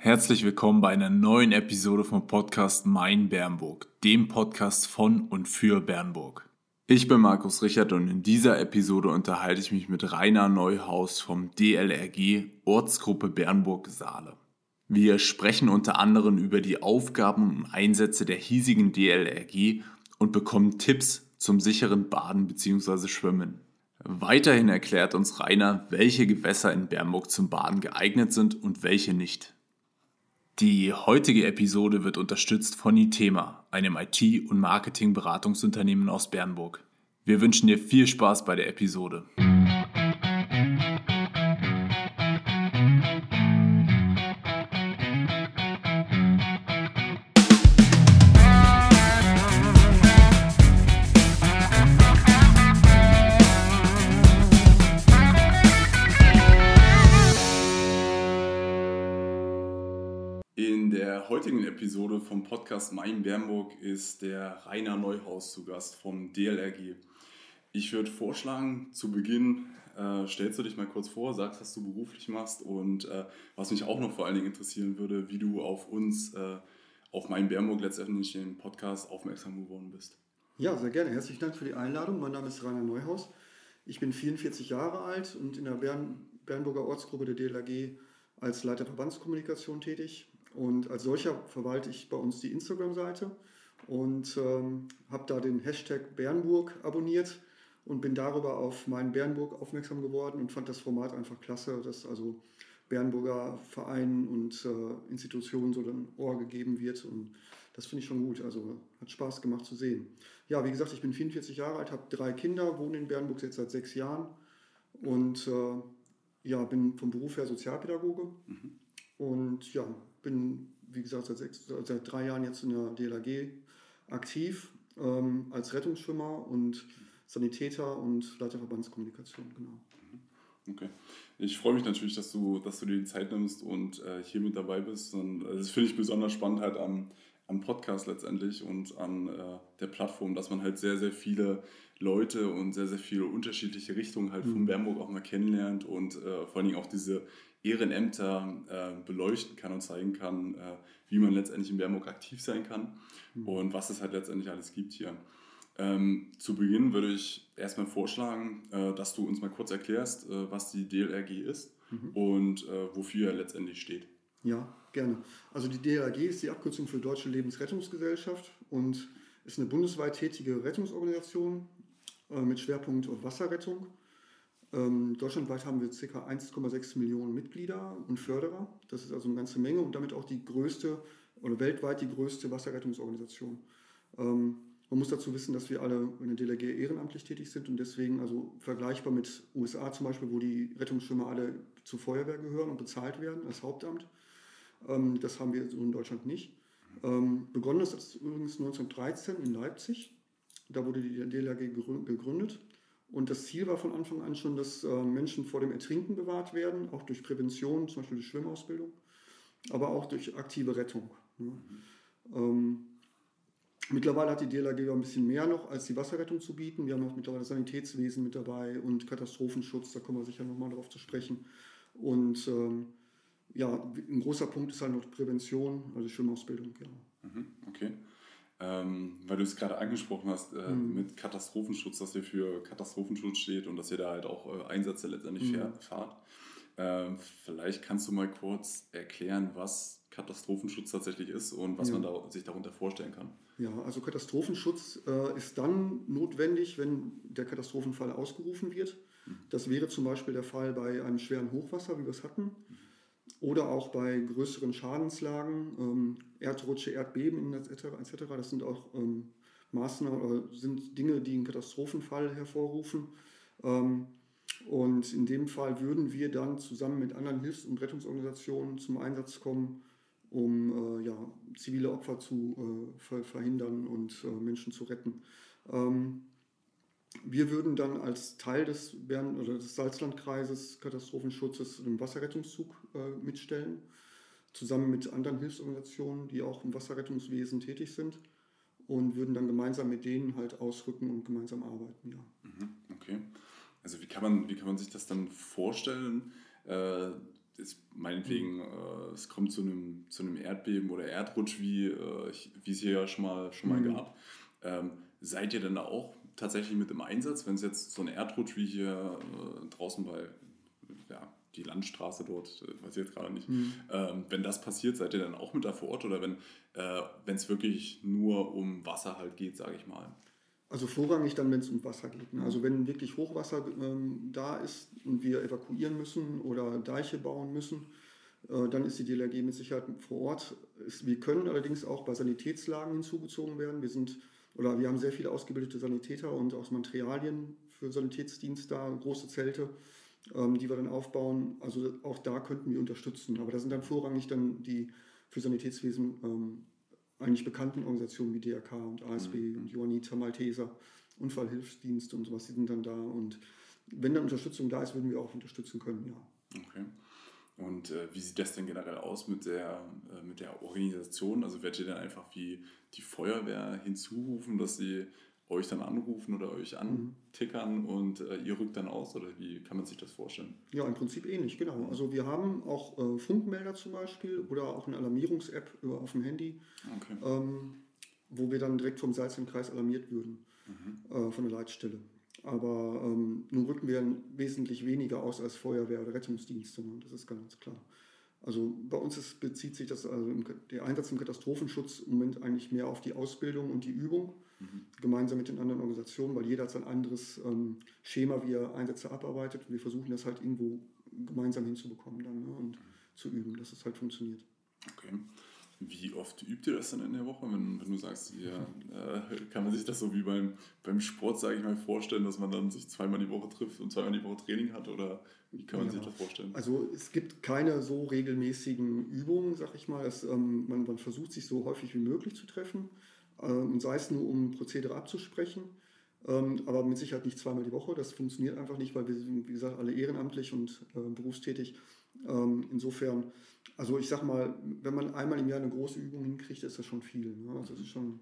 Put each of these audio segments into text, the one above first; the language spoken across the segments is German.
Herzlich willkommen bei einer neuen Episode vom Podcast Mein Bernburg, dem Podcast von und für Bernburg. Ich bin Markus Richard und in dieser Episode unterhalte ich mich mit Rainer Neuhaus vom DLRG Ortsgruppe Bernburg-Saale. Wir sprechen unter anderem über die Aufgaben und Einsätze der hiesigen DLRG und bekommen Tipps zum sicheren Baden bzw. Schwimmen. Weiterhin erklärt uns Rainer, welche Gewässer in Bernburg zum Baden geeignet sind und welche nicht. Die heutige Episode wird unterstützt von Itema, einem IT- und Marketing-Beratungsunternehmen aus Bernburg. Wir wünschen dir viel Spaß bei der Episode. Heutigen Episode vom Podcast Mein Bernburg ist der Rainer Neuhaus zu Gast vom DLRG. Ich würde vorschlagen, zu Beginn äh, stellst du dich mal kurz vor, sagst, was du beruflich machst und äh, was mich auch noch vor allen Dingen interessieren würde, wie du auf uns, äh, auf Mein Bernburg letztendlich den Podcast aufmerksam geworden bist. Ja, sehr gerne. Herzlichen Dank für die Einladung. Mein Name ist Rainer Neuhaus. Ich bin 44 Jahre alt und in der Bern, Bernburger Ortsgruppe der DLRG als Leiter Verbandskommunikation tätig. Und als solcher verwalte ich bei uns die Instagram-Seite und ähm, habe da den Hashtag Bernburg abonniert und bin darüber auf meinen Bernburg aufmerksam geworden und fand das Format einfach klasse, dass also Bernburger Vereinen und äh, Institutionen so ein Ohr gegeben wird. Und das finde ich schon gut. Also hat Spaß gemacht zu sehen. Ja, wie gesagt, ich bin 44 Jahre alt, habe drei Kinder, wohne in Bernburg jetzt seit sechs Jahren und äh, ja, bin vom Beruf her Sozialpädagoge. Mhm. Und ja, bin, wie gesagt, seit, sechs, seit drei Jahren jetzt in der DLAG aktiv ähm, als Rettungsschwimmer und Sanitäter und Leiter Verbandskommunikation, genau. Okay. Ich freue mich natürlich, dass du, dass du dir die Zeit nimmst und äh, hier mit dabei bist. Und äh, das finde ich besonders spannend halt am, am Podcast letztendlich und an äh, der Plattform, dass man halt sehr, sehr viele Leute und sehr, sehr viele unterschiedliche Richtungen halt mhm. von Bernburg auch mal kennenlernt und äh, vor allen Dingen auch diese Ehrenämter äh, beleuchten kann und zeigen kann, äh, wie man letztendlich in Bernburg aktiv sein kann mhm. und was es halt letztendlich alles gibt hier. Ähm, zu Beginn würde ich erstmal vorschlagen, äh, dass du uns mal kurz erklärst, äh, was die DLRG ist mhm. und äh, wofür er letztendlich steht. Ja, gerne. Also die DLRG ist die Abkürzung für Deutsche Lebensrettungsgesellschaft und ist eine bundesweit tätige Rettungsorganisation äh, mit Schwerpunkt auf Wasserrettung. Ähm, deutschlandweit haben wir ca. 1,6 Millionen Mitglieder und Förderer. Das ist also eine ganze Menge und damit auch die größte oder weltweit die größte Wasserrettungsorganisation. Ähm, man muss dazu wissen, dass wir alle in der DLRG ehrenamtlich tätig sind und deswegen also vergleichbar mit USA zum Beispiel, wo die Rettungsschwimmer alle zur Feuerwehr gehören und bezahlt werden als Hauptamt. Ähm, das haben wir so in Deutschland nicht. Ähm, begonnen ist das übrigens 1913 in Leipzig. Da wurde die DLRG gegründet. Und das Ziel war von Anfang an schon, dass äh, Menschen vor dem Ertrinken bewahrt werden, auch durch Prävention, zum Beispiel durch Schwimmausbildung, aber auch durch aktive Rettung. Ne? Ähm, mittlerweile hat die DLRG ein bisschen mehr noch als die Wasserrettung zu bieten. Wir haben auch mittlerweile Sanitätswesen mit dabei und Katastrophenschutz, da kommen wir sicher nochmal darauf zu sprechen. Und ähm, ja, ein großer Punkt ist halt noch Prävention, also Schwimmausbildung. Ja. Mhm, okay. Ähm, weil du es gerade angesprochen hast, äh, mhm. mit Katastrophenschutz, dass ihr für Katastrophenschutz steht und dass ihr da halt auch äh, Einsätze letztendlich mhm. fahrt. Ähm, vielleicht kannst du mal kurz erklären, was Katastrophenschutz tatsächlich ist und was ja. man da, sich darunter vorstellen kann. Ja, also Katastrophenschutz äh, ist dann notwendig, wenn der Katastrophenfall ausgerufen wird. Mhm. Das wäre zum Beispiel der Fall bei einem schweren Hochwasser, wie wir es hatten. Oder auch bei größeren Schadenslagen, ähm, Erdrutsche, Erdbeben etc. etc. Das sind auch ähm, Maßnahmen oder sind Dinge, die einen Katastrophenfall hervorrufen. Ähm, und in dem Fall würden wir dann zusammen mit anderen Hilfs- und Rettungsorganisationen zum Einsatz kommen, um äh, ja, zivile Opfer zu äh, verhindern und äh, Menschen zu retten. Ähm, wir würden dann als Teil des, Bern oder des Salzlandkreises Katastrophenschutzes einen Wasserrettungszug äh, mitstellen, zusammen mit anderen Hilfsorganisationen, die auch im Wasserrettungswesen tätig sind und würden dann gemeinsam mit denen halt ausrücken und gemeinsam arbeiten. Ja. Mhm, okay. Also wie kann man, wie kann man sich das dann vorstellen? Äh, ist meinetwegen, äh, es kommt zu einem, zu einem Erdbeben oder Erdrutsch, wie, äh, wie es hier ja schon mal, schon mal mhm. gab. Ähm, seid ihr denn da auch tatsächlich mit im Einsatz, wenn es jetzt so ein Erdrutsch wie hier äh, draußen bei ja, die Landstraße dort, äh, weiß ich jetzt gerade nicht, mhm. ähm, wenn das passiert, seid ihr dann auch mit da vor Ort oder wenn äh, es wirklich nur um Wasser halt geht, sage ich mal? Also vorrangig dann, wenn es um Wasser geht. Ne? Also wenn wirklich Hochwasser ähm, da ist und wir evakuieren müssen oder Deiche bauen müssen, äh, dann ist die DLRG mit Sicherheit vor Ort. Wir können allerdings auch bei Sanitätslagen hinzugezogen werden. Wir sind oder wir haben sehr viele ausgebildete Sanitäter und auch Materialien für Sanitätsdienst da, große Zelte, ähm, die wir dann aufbauen. Also auch da könnten wir unterstützen. Aber da sind dann vorrangig dann die für Sanitätswesen ähm, eigentlich bekannten Organisationen wie DRK und ASB mhm. und Johanniter, Malteser, Unfallhilfsdienst und sowas, die sind dann da. Und wenn dann Unterstützung da ist, würden wir auch unterstützen können, ja. Okay. Und äh, wie sieht das denn generell aus mit der, äh, mit der Organisation? Also werdet ihr dann einfach wie die Feuerwehr hinzurufen, dass sie euch dann anrufen oder euch mhm. antickern und äh, ihr rückt dann aus? Oder wie kann man sich das vorstellen? Ja, im Prinzip ähnlich, genau. Also wir haben auch äh, Funkmelder zum Beispiel oder auch eine Alarmierungs-App auf dem Handy, okay. ähm, wo wir dann direkt vom Salzkreis alarmiert würden mhm. Äh, von der Leitstelle. Aber ähm, nun rücken wir wesentlich weniger aus als Feuerwehr oder Rettungsdienste, ne? das ist ganz klar. Also bei uns ist, bezieht sich das, also der Einsatz im Katastrophenschutz im Moment eigentlich mehr auf die Ausbildung und die Übung, mhm. gemeinsam mit den anderen Organisationen, weil jeder hat sein anderes ähm, Schema, wie er Einsätze abarbeitet. Und wir versuchen das halt irgendwo gemeinsam hinzubekommen dann ne? und mhm. zu üben, dass es halt funktioniert. Okay. Wie oft übt ihr das dann in der Woche, wenn, wenn du sagst, hier, äh, kann man sich das so wie beim, beim Sport, sage ich mal, vorstellen, dass man dann sich zweimal die Woche trifft und zweimal die Woche Training hat oder wie kann man ja. sich das vorstellen? Also es gibt keine so regelmäßigen Übungen, sag ich mal. Es, ähm, man, man, versucht sich so häufig wie möglich zu treffen, ähm, sei es nur um Prozedere abzusprechen, ähm, aber mit Sicherheit nicht zweimal die Woche. Das funktioniert einfach nicht, weil wir sind, wie gesagt, alle ehrenamtlich und äh, berufstätig. Ähm, insofern also ich sag mal, wenn man einmal im Jahr eine große Übung hinkriegt, ist das schon viel. Ne? Also das ist schon.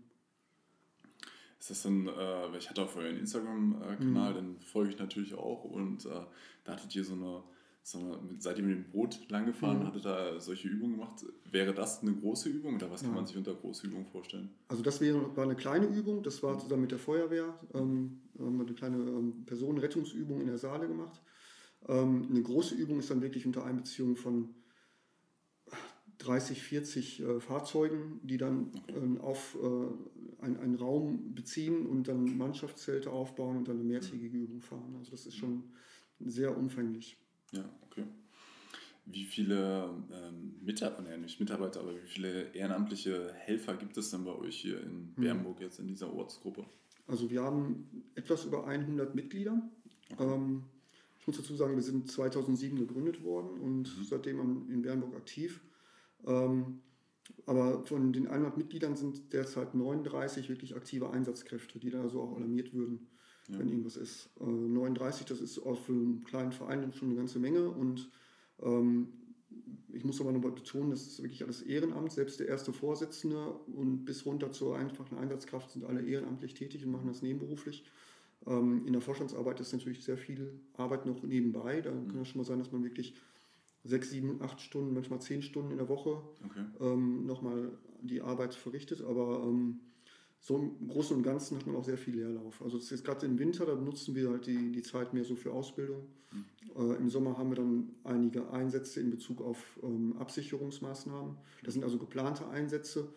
Ist das dann, äh, ich hatte auch vorher einen Instagram-Kanal, mhm. den folge ich natürlich auch und äh, da hattet ihr so eine, so eine, seid ihr mit dem Boot langgefahren, mhm. hattet da solche Übungen gemacht. Wäre das eine große Übung oder was kann ja. man sich unter große Übung vorstellen? Also das wäre, war eine kleine Übung, das war zusammen mit der Feuerwehr, ähm, haben wir eine kleine ähm, Personenrettungsübung in der Saale gemacht. Ähm, eine große Übung ist dann wirklich unter Einbeziehung von 30, 40 äh, Fahrzeugen, die dann äh, auf äh, ein, einen Raum beziehen und dann Mannschaftszelte aufbauen und dann eine mehrtägige Übung fahren. Also das ist schon sehr umfänglich. Ja, okay. Wie viele ähm, Mitarbeiter, nee, nicht Mitarbeiter, aber wie viele ehrenamtliche Helfer gibt es denn bei euch hier in hm. Bernburg jetzt in dieser Ortsgruppe? Also wir haben etwas über 100 Mitglieder. Okay. Ähm, ich muss dazu sagen, wir sind 2007 gegründet worden und mhm. seitdem in Bernburg aktiv. Ähm, aber von den 100 Mitgliedern sind derzeit 39 wirklich aktive Einsatzkräfte, die da so auch alarmiert würden, ja. wenn irgendwas ist. Äh, 39, das ist auch für einen kleinen Verein schon eine ganze Menge. Und ähm, ich muss aber nochmal betonen, das ist wirklich alles Ehrenamt. Selbst der erste Vorsitzende und bis runter zur einfachen Einsatzkraft sind alle ehrenamtlich tätig und machen das nebenberuflich. Ähm, in der Vorstandsarbeit ist natürlich sehr viel Arbeit noch nebenbei. Da mhm. kann es schon mal sein, dass man wirklich sechs, sieben, acht Stunden, manchmal zehn Stunden in der Woche okay. ähm, nochmal die Arbeit verrichtet. Aber ähm, so im Großen und Ganzen hat man auch sehr viel Leerlauf. Also das ist gerade im Winter, da nutzen wir halt die, die Zeit mehr so für Ausbildung. Mhm. Äh, Im Sommer haben wir dann einige Einsätze in Bezug auf ähm, Absicherungsmaßnahmen. Das sind also geplante Einsätze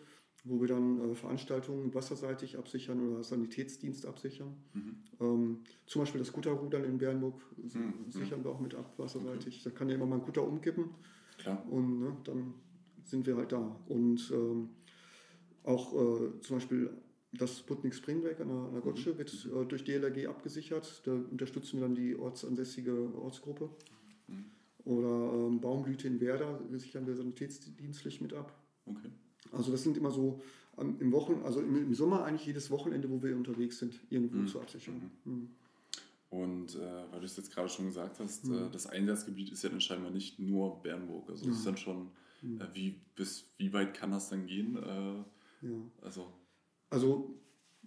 wo wir dann äh, Veranstaltungen wasserseitig absichern oder Sanitätsdienst absichern. Mhm. Ähm, zum Beispiel das Kutterrudern in Bernburg mhm. sichern wir auch mit ab, wasserseitig. Da kann ja immer mal ein Kutter umkippen Klar. und ne, dann sind wir halt da. Und ähm, auch äh, zum Beispiel das Sputnik Springberg an der, an der Gottsche mhm. wird äh, durch DLRG abgesichert. Da unterstützen wir dann die ortsansässige Ortsgruppe. Mhm. Oder ähm, Baumblüte in Werder sichern wir sanitätsdienstlich mit ab. Okay. Also das sind immer so ähm, im Wochen, also im, im, Sommer eigentlich jedes Wochenende, wo wir unterwegs sind, irgendwo mhm. zur Absicherung. Mhm. mhm. Und äh, weil du es jetzt gerade schon gesagt hast, mhm. äh, das Einsatzgebiet ist ja dann scheinbar nicht nur Bernburg. Also es ist dann schon, äh, wie, bis wie weit kann das dann gehen? Äh, ja. Also. Also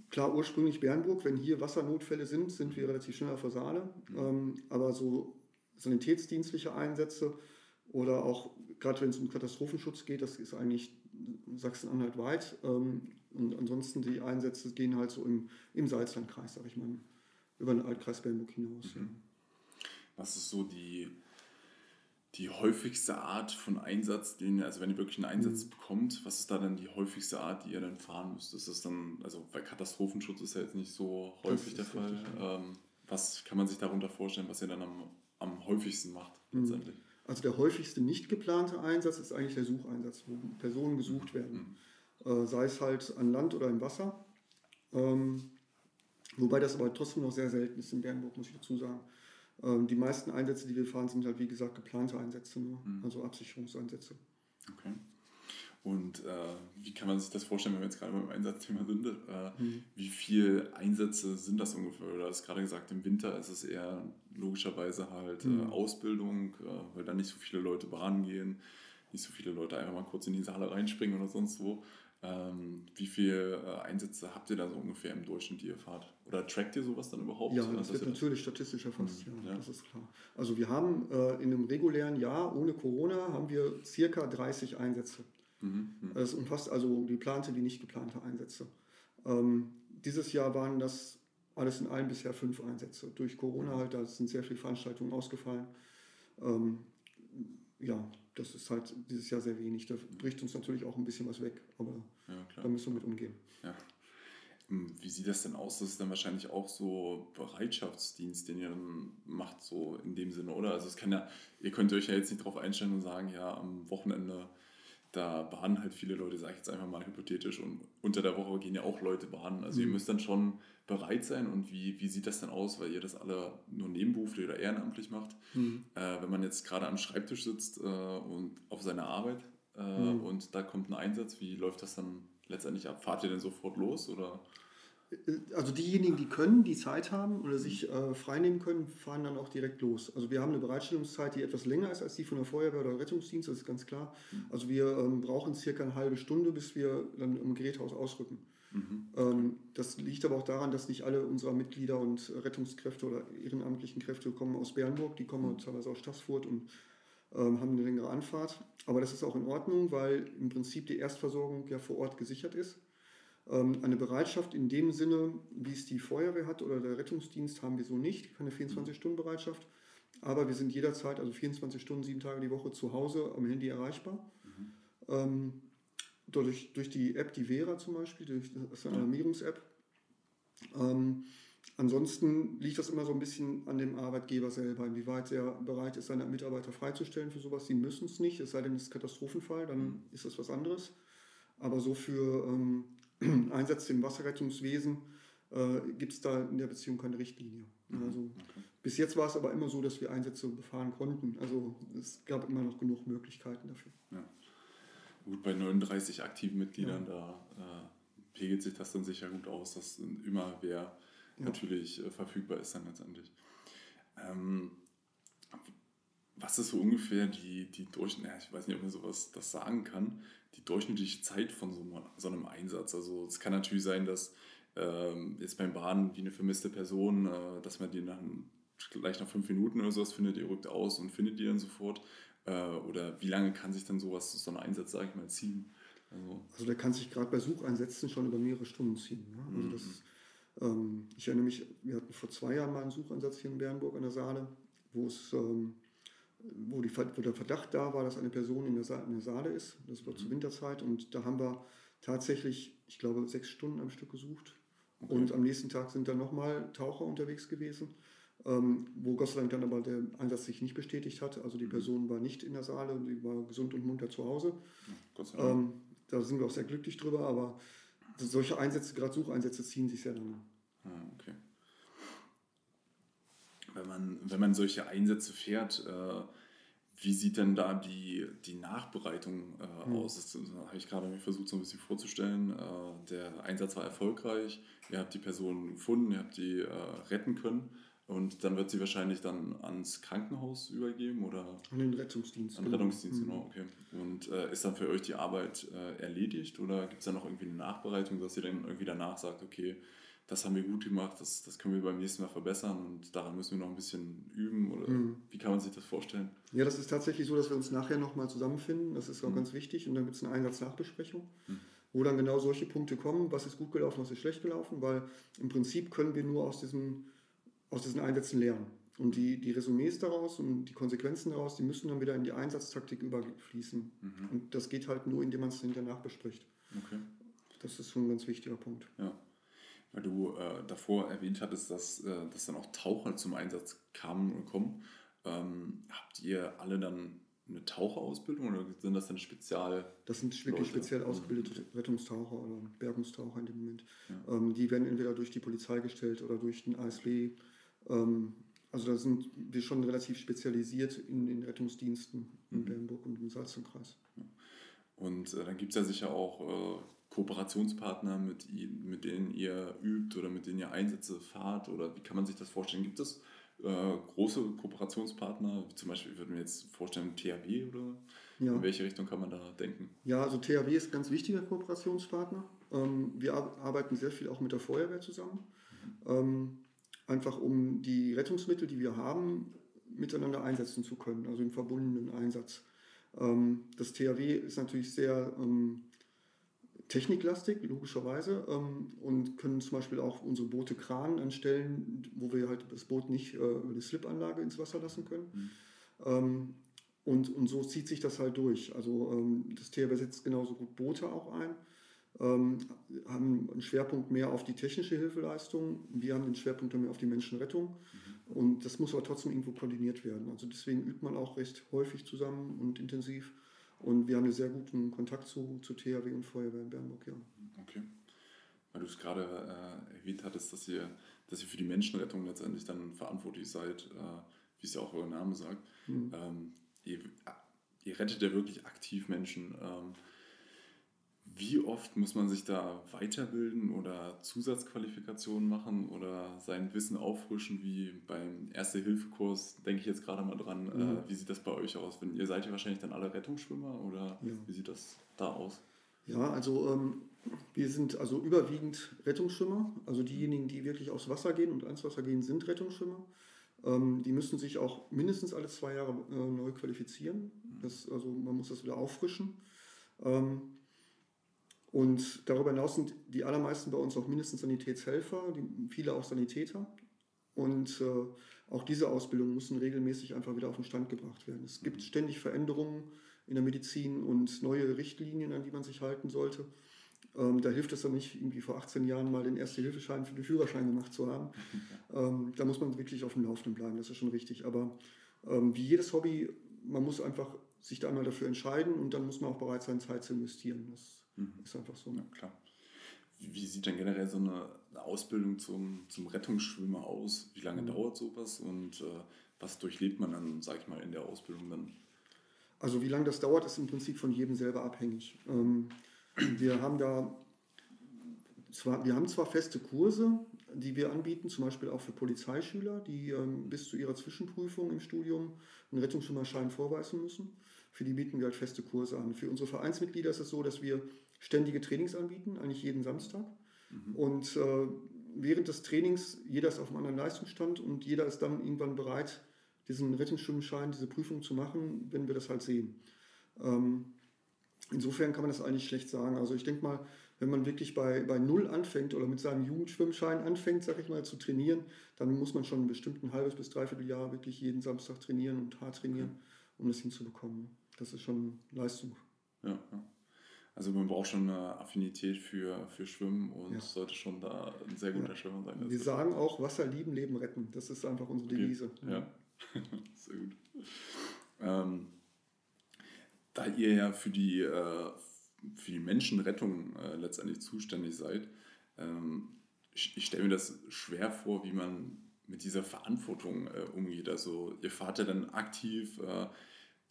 klar, ursprünglich Bernburg, wenn hier Wassernotfälle sind, sind wir relativ schnell auf der Saale. Mhm. Ähm, aber so sanitätsdienstliche Einsätze Oder auch, gerade wenn es um Katastrophenschutz geht, das ist eigentlich Sachsen-Anhalt weit. Ähm, und ansonsten die Einsätze gehen halt so im, im Salzlandkreis, sage ich mal, über den Altkreis Bernburg hinaus. Mhm. Was ist so die, die häufigste Art von Einsatz, den ihr, also wenn ihr wirklich einen Einsatz mhm. bekommt, was ist da dann die häufigste Art, die ihr dann fahren müsst? Ist das dann, also weil Katastrophenschutz ist ja jetzt nicht so häufig der Fall. Richtig, ja. ähm, was kann man sich darunter vorstellen, was ihr dann am, am häufigsten macht mhm. letztendlich? Also der häufigste nicht geplante Einsatz ist eigentlich der Sucheinsatz, wo Personen gesucht werden. Mhm. Äh, sei es halt an Land oder im Wasser. Ähm, wobei das aber trotzdem noch sehr selten ist in Bernburg, muss ich dazu sagen. Ähm, die meisten Einsätze, die wir fahren, sind halt wie gesagt geplante Einsätze nur, mhm. also Absicherungseinsätze. Okay. Und äh, wie kann man sich das vorstellen, wenn wir jetzt gerade beim Einsatzthema sind? Äh, mhm. Wie viele Einsätze sind das ungefähr? Du hast gerade gesagt, im Winter ist es eher logischerweise halt äh, mhm. äh, Ausbildung, weil da nicht so viele Leute bahnen gehen, nicht so viele Leute einfach mal kurz in die Saale reinspringen oder sonst wo. Ähm, wie viele äh, Einsätze habt ihr da so ungefähr im Durchschnitt, die ihr fahrt? Oder trackt ihr sowas dann überhaupt? Ja, das wird natürlich statistisch erfasst, mhm. ja, das ist klar. Also wir haben äh, in einem regulären Jahr ohne Corona haben wir circa 30 Einsätze. Mhm. mhm. Das umfasst also die geplante wie nicht geplante Einsätze. Ähm, dieses Jahr waren das alles in allem bisher fünf Einsätze. Durch Corona halt, da sind sehr viele Veranstaltungen ausgefallen. Ähm, ja, das ist halt dieses Jahr sehr wenig. Da bricht uns natürlich auch ein bisschen was weg, aber ja, da müssen wir mit umgehen. Ja. Hm, wie sieht das denn aus? Das ist dann wahrscheinlich auch so Bereitschaftsdienst, den ihr dann macht, so in dem Sinne, oder? Also es kann ja, ihr könnt euch ja jetzt nicht darauf einstellen und sagen, ja, am Wochenende da bahnen halt viele Leute, sage ich jetzt einfach mal hypothetisch, und unter der Woche gehen ja auch Leute bahnen. Also mhm. ihr müsst dann schon bereit sein und wie, wie sieht das denn aus, weil ihr das alle nur nebenberuflich oder ehrenamtlich macht? Mhm. Äh, wenn man jetzt gerade am Schreibtisch sitzt äh, und auf seiner Arbeit äh, mhm. und da kommt ein Einsatz, wie läuft das dann letztendlich ab? Fahrt ihr denn sofort los oder? Also diejenigen, die können, die Zeit haben oder sich äh, freinehmen können, fahren dann auch direkt los. Also wir haben eine Bereitstellungszeit, die etwas länger ist als die von der Feuerwehr oder Rettungsdienst, das ist ganz klar. Mhm. Also wir ähm, brauchen circa eine halbe Stunde, bis wir dann im Geräthaus ausrücken. Mhm. Ähm, das liegt aber auch daran, dass nicht alle unserer Mitglieder und Rettungskräfte oder ehrenamtlichen Kräfte kommen aus Bernburg, die kommen mhm. teilweise aus Stassfurt und ähm, haben eine längere Anfahrt. Aber das ist auch in Ordnung, weil im Prinzip die Erstversorgung ja vor Ort gesichert ist. Ähm, eine Bereitschaft in dem Sinne, wie es die Feuerwehr hat oder der Rettungsdienst, haben wir so nicht, keine 24-Stunden-Bereitschaft. Aber wir sind jederzeit, also 24 Stunden, sieben Tage die Woche zu Hause am Handy erreichbar. Mhm. Ähm, durch, durch die App, die Vera zum Beispiel, durch, das ist eine Alarmierungs-App. Ähm, ansonsten liegt das immer so ein bisschen an dem Arbeitgeber selber, inwieweit er bereit ist, seine Mitarbeiter freizustellen für sowas. Sie müssen es nicht, es sei denn, es ist Katastrophenfall, dann mhm. ist das was anderes. Aber so für ähm, Einsätze im Wasserrettungswesen äh, gibt es da in der Beziehung keine Richtlinie. Mhm. Also, okay. Bis jetzt war es aber immer so, dass wir Einsätze befahren konnten. Also es gab immer noch genug Möglichkeiten dafür. Ja. Gut, bei 39 aktiven Mitgliedern, ja. da äh, pegelt sich das dann sicher gut aus, dass immer wer ja. natürlich äh, verfügbar ist dann letztendlich. Ähm, was ist so ungefähr die, die Durchschnitt, ich weiß nicht, ob man sowas das sagen kann, die durchschnittliche Zeit von so, so einem Einsatz? Also es kann natürlich sein, dass ähm, jetzt beim Baden wie eine vermisste Person, äh, dass man die nach, gleich nach fünf Minuten oder sowas findet, ihr rückt aus und findet die dann sofort. Äh, oder wie lange kann sich dann sowas, so ein Einsatz, sage ich mal, ziehen? Also, also der kann sich gerade bei Sucheinsätzen schon über mehrere Stunden ziehen. Ne? Also mhm. das, ähm, ich erinnere mich, wir hatten vor zwei Jahren mal einen Sucheinsatz hier in Bernburg an der Saale, wo es ähm, wo, die, wo, der Verdacht da war, dass eine Person in der, Sa in der Saale ist. Das war mhm. zur Winterzeit und da haben wir tatsächlich, ich glaube, sechs Stunden am Stück gesucht. Okay. Und am nächsten Tag sind dann nochmal Taucher unterwegs gewesen, ähm, wo Gott sei Dank dann aber der Einsatz sich nicht bestätigt hat. Also die mhm. Person war nicht in der Saale, sie war gesund und munter zu Hause. Gott sei Dank. Ähm, da sind wir auch sehr glücklich drüber, aber solche Einsätze, gerade Sucheinsätze, ziehen sich sehr lange. Ah, okay wenn man, wenn man solche Einsätze fährt, äh, wie sieht denn da die, die Nachbereitung äh, mhm. aus? Das, das habe ich gerade versucht, so ein bisschen vorzustellen. Äh, der Einsatz war erfolgreich, ihr habt die Person gefunden, ihr habt die äh, retten können. Und dann wird sie wahrscheinlich dann ans Krankenhaus übergeben oder? An den Rettungsdienst. An den genau. Rettungsdienst, mhm. genau, okay. Und äh, ist dann für euch die Arbeit äh, erledigt oder gibt es da noch irgendwie eine Nachbereitung, dass ihr dann irgendwie danach sagt, okay, das haben wir gut gemacht, das, das können wir beim nächsten Mal verbessern und daran müssen wir noch ein bisschen üben? Oder mhm. wie kann man sich das vorstellen? Ja, das ist tatsächlich so, dass wir uns nachher nochmal zusammenfinden. Das ist auch mhm. ganz wichtig. Und dann gibt es eine Einsatznachbesprechung, mhm. wo dann genau solche Punkte kommen, was ist gut gelaufen, was ist schlecht gelaufen, weil im Prinzip können wir nur aus diesen, aus diesen Einsätzen lernen. Und die, die Resümees daraus und die Konsequenzen daraus, die müssen dann wieder in die Einsatztaktik überfließen. Mhm. Und das geht halt nur, indem man es hinterher nachbespricht. Okay. Das ist schon ein ganz wichtiger Punkt. Ja. Weil du äh, davor erwähnt hattest, dass, äh, dass dann auch Taucher zum Einsatz kamen und kommen. Ähm, habt ihr alle dann eine Taucherausbildung oder sind das dann spezial? Das sind wirklich Leute? speziell ausgebildete mhm. Rettungstaucher oder Bergungstaucher in dem Moment. Ja. Ähm, die werden entweder durch die Polizei gestellt oder durch den ASW. Ähm, also da sind wir schon relativ spezialisiert in den Rettungsdiensten in mhm. Bernburg und im Salzkreis. Und äh, dann gibt es ja sicher auch äh, Kooperationspartner, mit, mit denen ihr übt oder mit denen ihr Einsätze fahrt? Oder wie kann man sich das vorstellen? Gibt es äh, große Kooperationspartner, zum Beispiel, ich würde mir jetzt vorstellen, THW oder ja. in welche Richtung kann man da denken? Ja, also THW ist ein ganz wichtiger Kooperationspartner. Ähm, wir arbeiten sehr viel auch mit der Feuerwehr zusammen. Mhm. Ähm, einfach um die Rettungsmittel, die wir haben, miteinander einsetzen zu können, also im verbundenen Einsatz. Ähm, das THW ist natürlich sehr ähm, techniklastig, logischerweise, ähm, und können zum Beispiel auch unsere Boote kranen anstellen, wo wir halt das Boot nicht äh, über die Slipanlage ins Wasser lassen können. Mhm. Und, und so zieht sich das halt durch. Also das THW setzt genauso gut Boote auch ein ähm, haben einen Schwerpunkt mehr auf die technische Hilfeleistung. Wir haben den Schwerpunkt mehr auf die Menschenrettung. Mhm. Und das muss aber trotzdem irgendwo koordiniert werden. Also deswegen übt man auch recht häufig zusammen und intensiv. Und wir haben einen sehr guten Kontakt zu, zu THW und Feuerwehr in Bernburg, ja. Okay. Weil du es gerade äh, erwähnt hattest, dass ihr, dass ihr für die Menschenrettung letztendlich dann verantwortlich seid, äh, wie es ja auch euer Name sagt. Mhm. Ähm, ihr, ihr, rettet ja wirklich aktiv Menschen. Ähm, wie oft muss man sich da weiterbilden oder Zusatzqualifikationen machen oder sein Wissen auffrischen, wie beim Erste-Hilfe-Kurs, denke ich jetzt gerade mal dran. Äh, mhm. Äh, wie sieht das bei euch aus? Wenn, ihr seid ja wahrscheinlich dann alle Rettungsschwimmer oder ja. wie sieht das da aus? Ja, also ähm, wir sind also überwiegend Rettungsschwimmer. Also diejenigen, die wirklich aufs Wasser gehen und ans Wasser gehen, sind Rettungsschwimmer. Ähm, die müssen sich auch mindestens alle zwei Jahre äh, neu qualifizieren. Das, also man muss das wieder auffrischen. Ähm, und darüber hinaus sind die allermeisten bei uns auch mindestens Sanitätshelfer, die, viele auch Sanitäter. Und äh, auch diese Ausbildungen müssen regelmäßig einfach wieder auf den Stand gebracht werden. Es gibt ständig Veränderungen in der Medizin und neue Richtlinien, an die man sich halten sollte. Ähm, da hilft es dann nicht, irgendwie vor 18 Jahren mal den Erste-Hilfeschein für den Führerschein gemacht zu haben. Ähm, da muss man wirklich auf dem Laufenden bleiben, das ist schon richtig. Aber ähm, wie jedes Hobby, man muss einfach sich da einmal dafür entscheiden und dann muss man auch bereit sein, Zeit zu investieren. Das Mhm. Ist einfach so. Ja, klar. Wie, sieht denn generell so eine Ausbildung zum, zum Rettungsschwimmer aus? Wie lange mhm. dauert sowas und äh, was durchlebt man dann, sag ich mal, in der Ausbildung dann? Also wie lange das dauert, ist im Prinzip von jedem selber abhängig. Ähm, wir haben da zwar, wir haben zwar feste Kurse, die wir anbieten, zum Beispiel auch für Polizeischüler, die ähm, bis zu ihrer Zwischenprüfung im Studium einen Rettungsschwimmerschein vorweisen müssen. Für die bieten wir halt feste Kurse an. Für unsere Vereinsmitglieder ist es so, dass wir ständige Trainings anbieten, eigentlich jeden Samstag. Mhm. Und äh, während des Trainings, jeder ist auf einem anderen Leistungsstand und jeder ist dann irgendwann bereit, diesen Rettungsschwimmschein, diese Prüfung zu machen, wenn wir das halt sehen. Ähm, insofern kann man das eigentlich schlecht sagen. Also ich denke mal, wenn man wirklich bei, bei Null anfängt oder mit seinem Jugendschwimmschein anfängt, sag ich mal, zu trainieren, dann muss man schon bestimmt ein halbes bis dreiviertel Jahr wirklich jeden Samstag trainieren und hart trainieren, um das hinzubekommen das ist schon Leistung. Ja, ja. Also man braucht schon eine Affinität für, für Schwimmen und ja. sollte schon da ein sehr guter ja. Schwimmer sein. Wir sagen auch, Wasser lieben, Leben retten. Das ist einfach unsere okay. Devise. Ja, sehr gut. Ähm, da ihr ja für die, äh, für die Menschenrettung äh, letztendlich zuständig seid, ähm, ich, ich stelle mir das schwer vor, wie man mit dieser Verantwortung äh, umgeht. Also ihr fahrt ja dann aktiv äh,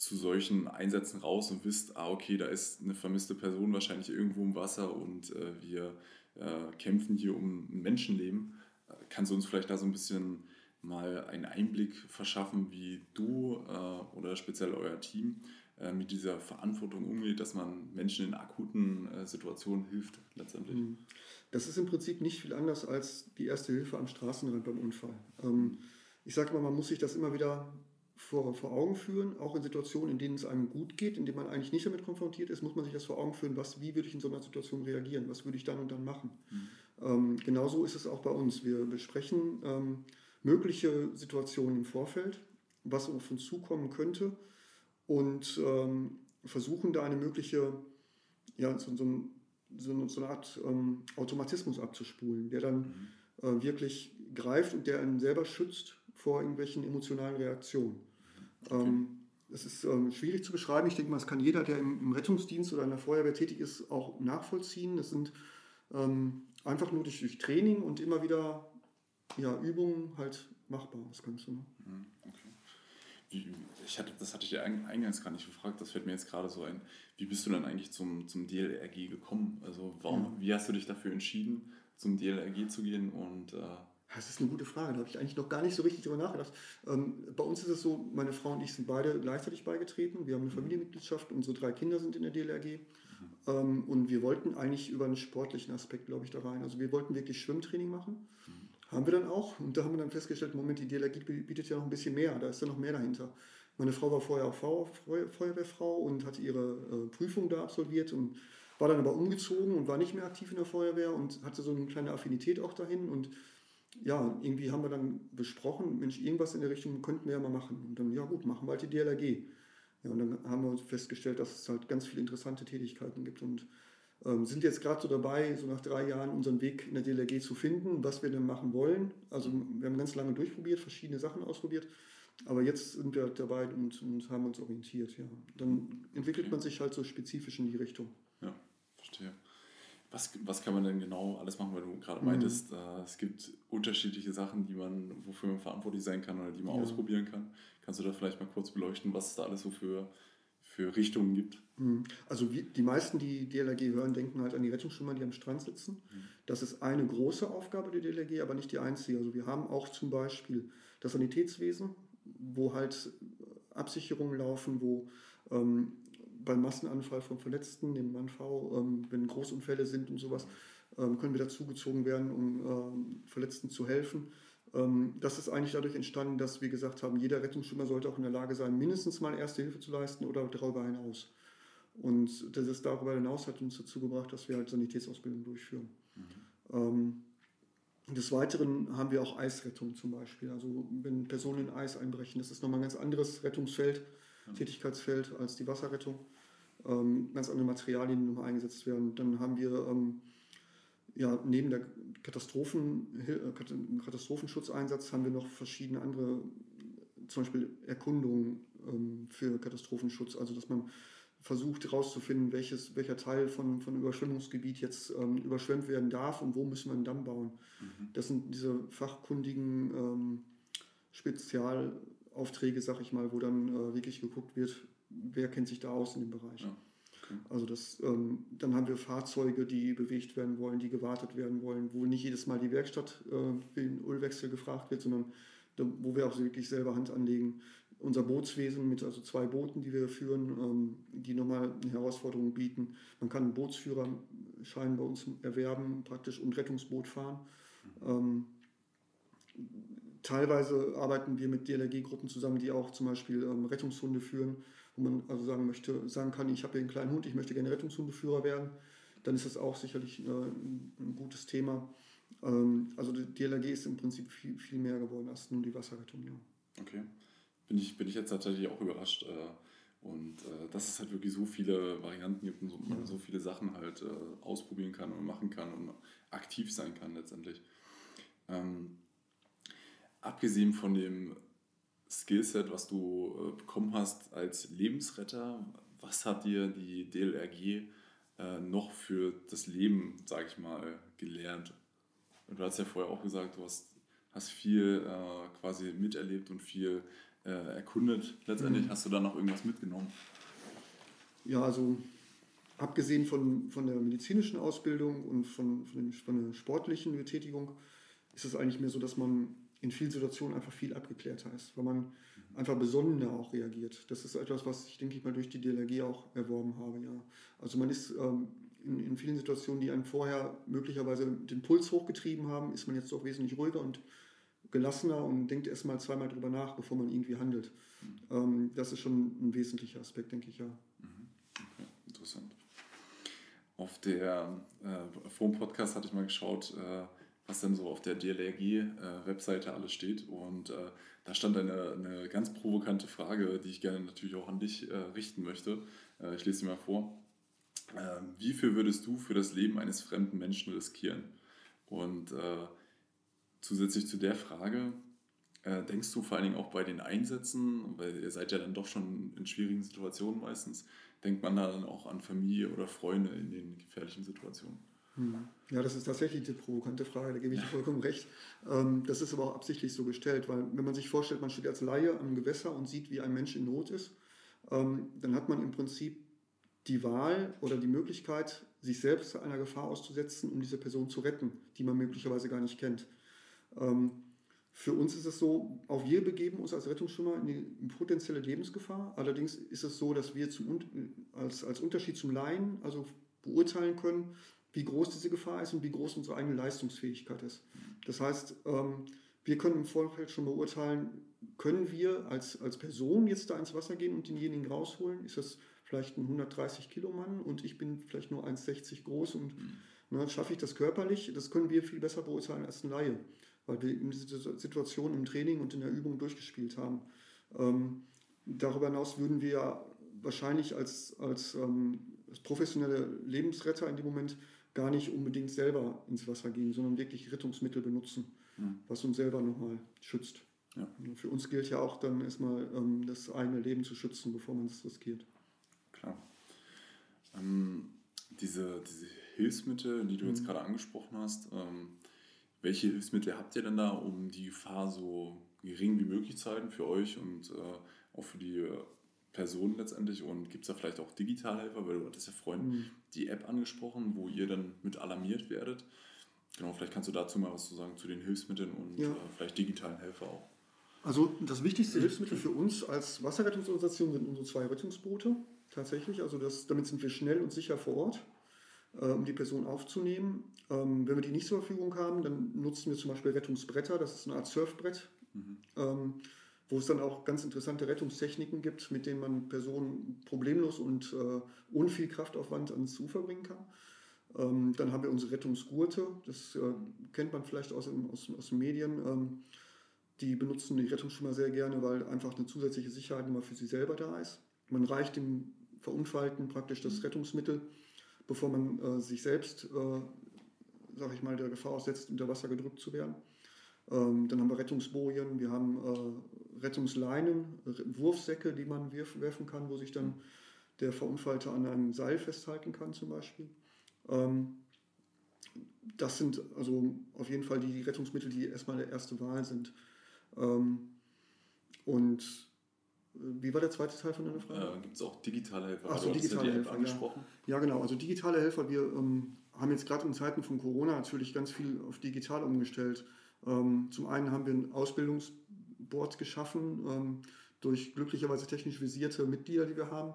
zu solchen Einsätzen raus und wisst, ah, okay, da ist eine vermisste Person wahrscheinlich irgendwo im Wasser und äh, wir äh, kämpfen hier um ein Menschenleben. Äh, kannst du uns vielleicht da so ein bisschen mal einen Einblick verschaffen, wie du äh, oder speziell euer Team äh, mit dieser Verantwortung umgeht, dass man Menschen in akuten äh, Situationen hilft letztendlich. Mhm. Das ist im Prinzip nicht viel anders als die erste Hilfe am Straßenrand beim Unfall. Ähm, ich sage mal, man muss sich das immer wieder vor, vor Augen führen, auch in Situationen, in denen es einem gut geht, in denen man eigentlich nicht damit konfrontiert ist, muss man sich das vor Augen führen, was, wie würde ich in so einer Situation reagieren, was würde ich dann und dann machen. Mhm. Ähm, genauso ist es auch bei uns. Wir besprechen ähm, mögliche Situationen im Vorfeld, was auf uns zukommen könnte und ähm, versuchen da eine mögliche, ja, so, so, so, so eine Art ähm, Automatismus abzuspulen, der dann mhm. äh, wirklich greift und der einen selber schützt vor irgendwelchen emotionalen Reaktionen. Okay. Ähm, das ist ähm, schwierig zu beschreiben. Ich denke mal, das kann jeder, der im, Rettungsdienst oder in der Feuerwehr tätig ist, auch nachvollziehen. Das sind ähm, einfach nur durch, durch, Training und immer wieder ja, Übungen halt machbar, das Ganze. Ne? Mhm, okay. Ich hatte, das hatte ich dir eingangs gar nicht gefragt, das fällt mir jetzt gerade so ein. Wie bist du denn eigentlich zum, zum DLRG gekommen? Also warum, ja. wie hast du dich dafür entschieden, zum DLRG zu gehen und äh, das ist eine gute Frage, da habe ich eigentlich noch gar nicht so richtig drüber nachgedacht. Ähm, bei uns ist es so, meine Frau und ich sind beide gleichzeitig beigetreten. Wir haben eine Familienmitgliedschaft, unsere drei Kinder sind in der DLRG. Mhm. Ähm, und wir wollten eigentlich über einen sportlichen Aspekt, glaube ich, da rein. Also wir wollten wirklich Schwimmtraining machen. Mhm. Haben wir dann auch. Und da haben wir dann festgestellt, Moment, die DLRG bietet ja noch ein bisschen mehr, da ist ja noch mehr dahinter. Meine Frau war vorher auch Feuerwehrfrau und hat ihre äh, Prüfung da absolviert und war dann aber umgezogen und war nicht mehr aktiv in der Feuerwehr und hatte so eine kleine Affinität auch dahin und ja, irgendwie haben wir dann besprochen, Mensch, irgendwas in der Richtung könnten wir ja mal machen. Und dann, ja gut, machen wir halt die DLRG. Ja, und dann haben wir festgestellt, dass es halt ganz viele interessante Tätigkeiten gibt und ähm, sind jetzt gerade so dabei, so nach drei Jahren unseren Weg in der DLRG zu finden, was wir denn machen wollen. Also wir haben ganz lange durchprobiert, verschiedene Sachen ausprobiert, aber jetzt sind wir dabei und, und haben uns orientiert. Ja. Dann entwickelt okay. man sich halt so spezifisch in die Richtung. Ja, verstehe. Was, was kann man denn genau alles machen, weil du gerade mhm. meintest, äh, es gibt unterschiedliche Sachen, die man, wofür man verantwortlich sein kann oder die man ja. ausprobieren kann. Kannst du da vielleicht mal kurz beleuchten, was es da alles so für, für Richtungen gibt? Mhm. Also wie, die meisten, die DLRG hören, denken halt an die Rettungsschwimmer, die am Strand sitzen. Mhm. Das ist eine große Aufgabe der DLRG, aber nicht die einzige. Also wir haben auch zum Beispiel das Sanitätswesen, wo halt Absicherungen laufen, wo ähm, beim Massenanfall von Verletzten, dem MANV, ähm, wenn Großunfälle sind und sowas, ähm, können wir dazugezogen werden, um ähm, Verletzten zu helfen. Ähm, das ist eigentlich dadurch entstanden, dass wir gesagt haben, jeder Rettungsschwimmer sollte auch in der Lage sein, mindestens mal Erste Hilfe zu leisten oder darüber hinaus. Und das ist darüber hinaus hat uns dazu gebracht, dass wir halt Sanitätsausbildung durchführen. Mhm. Ähm, des Weiteren haben wir auch Eisrettung zum Beispiel. Also wenn Personen in Eis einbrechen, das ist nochmal ein ganz anderes Rettungsfeld Tätigkeitsfeld als die Wasserrettung. Ähm, ganz andere Materialien, die nochmal eingesetzt werden. Dann haben wir ähm, ja, neben der Katastrophen, äh, Katastrophenschutzeinsatz haben wir noch verschiedene andere, zum Beispiel Erkundungen ähm, für Katastrophenschutz. Also dass man versucht herauszufinden, welches, welcher Teil von, von Überschwemmungsgebiet jetzt ähm, überschwemmt werden darf und wo müssen wir einen Damm bauen. Mhm. Das sind diese fachkundigen ähm, Spezial- Aufträge, sag ich mal, wo dann äh, wirklich geguckt wird, wer kennt sich da aus in dem Bereich. Ja, okay. Also das, ähm, dann haben wir Fahrzeuge, die bewegt werden wollen, die gewartet werden wollen, wo nicht jedes Mal die Werkstatt äh, für den Ölwechsel gefragt wird, sondern wo wir auch wirklich selber Hand anlegen. Unser Bootswesen mit also zwei Booten, die wir führen, ähm, die nochmal eine Herausforderung bieten. Man kann einen Bootsführerschein bei uns erwerben, praktisch und Rettungsboot fahren. Mhm. Ähm, Teilweise arbeiten wir mit DLRG-Gruppen zusammen, die auch zum Beispiel ähm, Rettungshunde führen, wo man also sagen möchte, sagen kann, ich habe hier einen kleinen Hund, ich möchte gerne Rettungshundeführer werden. Dann ist das auch sicherlich äh, ein gutes Thema. Ähm, also die DLRG ist im Prinzip viel, viel mehr geworden als nur die Wasserrettung. Ja. Okay. Bin ich, bin ich jetzt tatsächlich auch überrascht. Äh, und äh, dass es halt wirklich so viele Varianten gibt und so, ja. so viele Sachen halt äh, ausprobieren kann und machen kann und aktiv sein kann letztendlich. Ähm, abgesehen von dem Skillset, was du äh, bekommen hast als Lebensretter, was hat dir die DLRG äh, noch für das Leben, sag ich mal, gelernt? Du hast ja vorher auch gesagt, du hast, hast viel äh, quasi miterlebt und viel äh, erkundet. Letztendlich mhm. hast du da noch irgendwas mitgenommen? Ja, also abgesehen von, von der medizinischen Ausbildung und von, von, den, von der sportlichen Betätigung ist es eigentlich mehr so, dass man in vielen Situationen einfach viel abgeklärter ist, weil man einfach besonnener auch reagiert. Das ist etwas, was ich, denke ich mal, durch die DLRG auch erworben habe, ja. Also man ist ähm, in, in vielen Situationen, die einem vorher möglicherweise den Puls hochgetrieben haben, ist man jetzt doch wesentlich ruhiger und gelassener und denkt erstmal zweimal drüber nach, bevor man irgendwie handelt. Mhm. Ähm, das ist schon ein wesentlicher Aspekt, denke ich, ja. Mhm. Okay, interessant. Auf der, äh, vor dem Podcast hatte ich mal geschaut, äh, was denn so auf der DLRG-Webseite äh, alles steht. Und äh, da stand eine, eine ganz provokante Frage, die ich gerne natürlich auch an dich äh, richten möchte. Äh, ich lese sie mal vor. Ähm, wie viel würdest du für das Leben eines fremden Menschen riskieren? Und äh, zusätzlich zu der Frage, äh, denkst du vor allen Dingen auch bei den Einsätzen, weil ihr seid ja dann doch schon in schwierigen Situationen meistens, denkt man da dann auch an Familie oder Freunde in den gefährlichen Situationen? Hm. Ja, das ist tatsächlich eine provokante Frage, da gebe ich dir vollkommen recht. Ähm, das ist aber auch absichtlich so gestellt, weil wenn man sich vorstellt, man steht als Laie am Gewässer und sieht, wie ein Mensch in Not ist, ähm, dann hat man im Prinzip die Wahl oder die Möglichkeit, sich selbst einer Gefahr auszusetzen, um diese Person zu retten, die man möglicherweise gar nicht kennt. Ähm, für uns ist es so, auch wir begeben uns als Rettungsschwimmer in die potenzielle Lebensgefahr. Allerdings ist es so, dass wir zum, als, als Unterschied zum Laien also beurteilen können, wie groß diese Gefahr ist und wie groß unsere eigene Leistungsfähigkeit ist. Das heißt, ähm, wir können im Vorfeld schon beurteilen, können wir als, als Person jetzt da ins Wasser gehen und denjenigen rausholen? Ist das vielleicht ein 130 Kilo Mann und ich bin vielleicht nur 1,60 groß und mhm. ne, schaffe ich das körperlich? Das können wir viel besser beurteilen als ein Laie, weil wir in diese Situation im Training und in der Übung durchgespielt haben. Ähm, darüber hinaus würden wir wahrscheinlich als, als, ähm, als professionelle Lebensretter in dem Moment gar nicht unbedingt selber ins Wasser gehen, sondern wirklich Rettungsmittel benutzen, mhm. was uns selber nochmal schützt. Ja. Für uns gilt ja auch dann erstmal ähm, das eigene Leben zu schützen, bevor man es riskiert. Klar. Ähm, diese, diese Hilfsmittel, die du mhm. jetzt gerade angesprochen hast, ähm, welche Hilfsmittel habt ihr denn da, um die Gefahr so gering wie möglich zu halten für euch und äh, auch für die äh, Personen letztendlich? Und gibt es da vielleicht auch Digitalhelfer? Weil du hattest ja vorhin mhm. die App angesprochen, wo ihr dann mit alarmiert werdet. Genau, vielleicht kannst du dazu mal was zu sagen zu den Hilfsmitteln und ja. äh, vielleicht digitalen Helfer auch. Also das wichtigste Hilfsmittel für uns als Wasserrettungsorganisation sind unsere zwei Rettungsboote tatsächlich. Also das, damit sind wir schnell und sicher vor Ort, äh, um die Person aufzunehmen. Ähm, wenn wir die nicht zur Verfügung haben, dann nutzen wir zum Beispiel Rettungsbretter. Das ist eine Art Surfbrett. Mhm. Ähm, wo es dann auch ganz interessante Rettungstechniken gibt, mit denen man Personen problemlos und äh, ohne viel Kraftaufwand ans Ufer bringen kann. Ähm, dann haben wir unsere Rettungsgurte, das äh, kennt man vielleicht aus, aus, aus den Medien. Ähm, die benutzen die Rettungsschwimmer sehr gerne, weil einfach eine zusätzliche Sicherheit immer für sie selber da ist. Man reicht dem Verunfallten praktisch das Rettungsmittel, bevor man äh, sich selbst, äh, sage ich mal, der Gefahr aussetzt, unter Wasser gedrückt zu werden. Ähm, dann haben wir Rettungsbojen, wir haben äh, Rettungsleinen, Wurfsäcke, die man wirf, werfen kann, wo sich dann der Verunfallte an einem Seil festhalten kann zum Beispiel. Ähm, das sind also auf jeden Fall die Rettungsmittel, die erstmal der erste Wahl sind. Ähm, und äh, wie war der zweite Teil von deiner Frage? Äh, Gibt es auch digitale Helfer? Ach so, digitale Helfer, angesprochen? Ja. ja. genau. Also digitale Helfer, wir ähm, haben jetzt gerade in Zeiten von Corona natürlich ganz viel auf digital umgestellt. Ähm, zum einen haben wir ein Ausbildungsboard geschaffen ähm, durch glücklicherweise technisch visierte Mitglieder, die wir haben,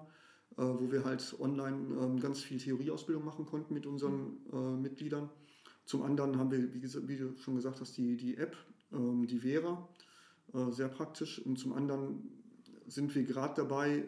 äh, wo wir halt online ähm, ganz viel Theorieausbildung machen konnten mit unseren äh, Mitgliedern. Zum anderen haben wir, wie, du schon gesagt hast, die, die App, die Vera, äh, sehr praktisch. Und zum anderen sind wir gerade dabei,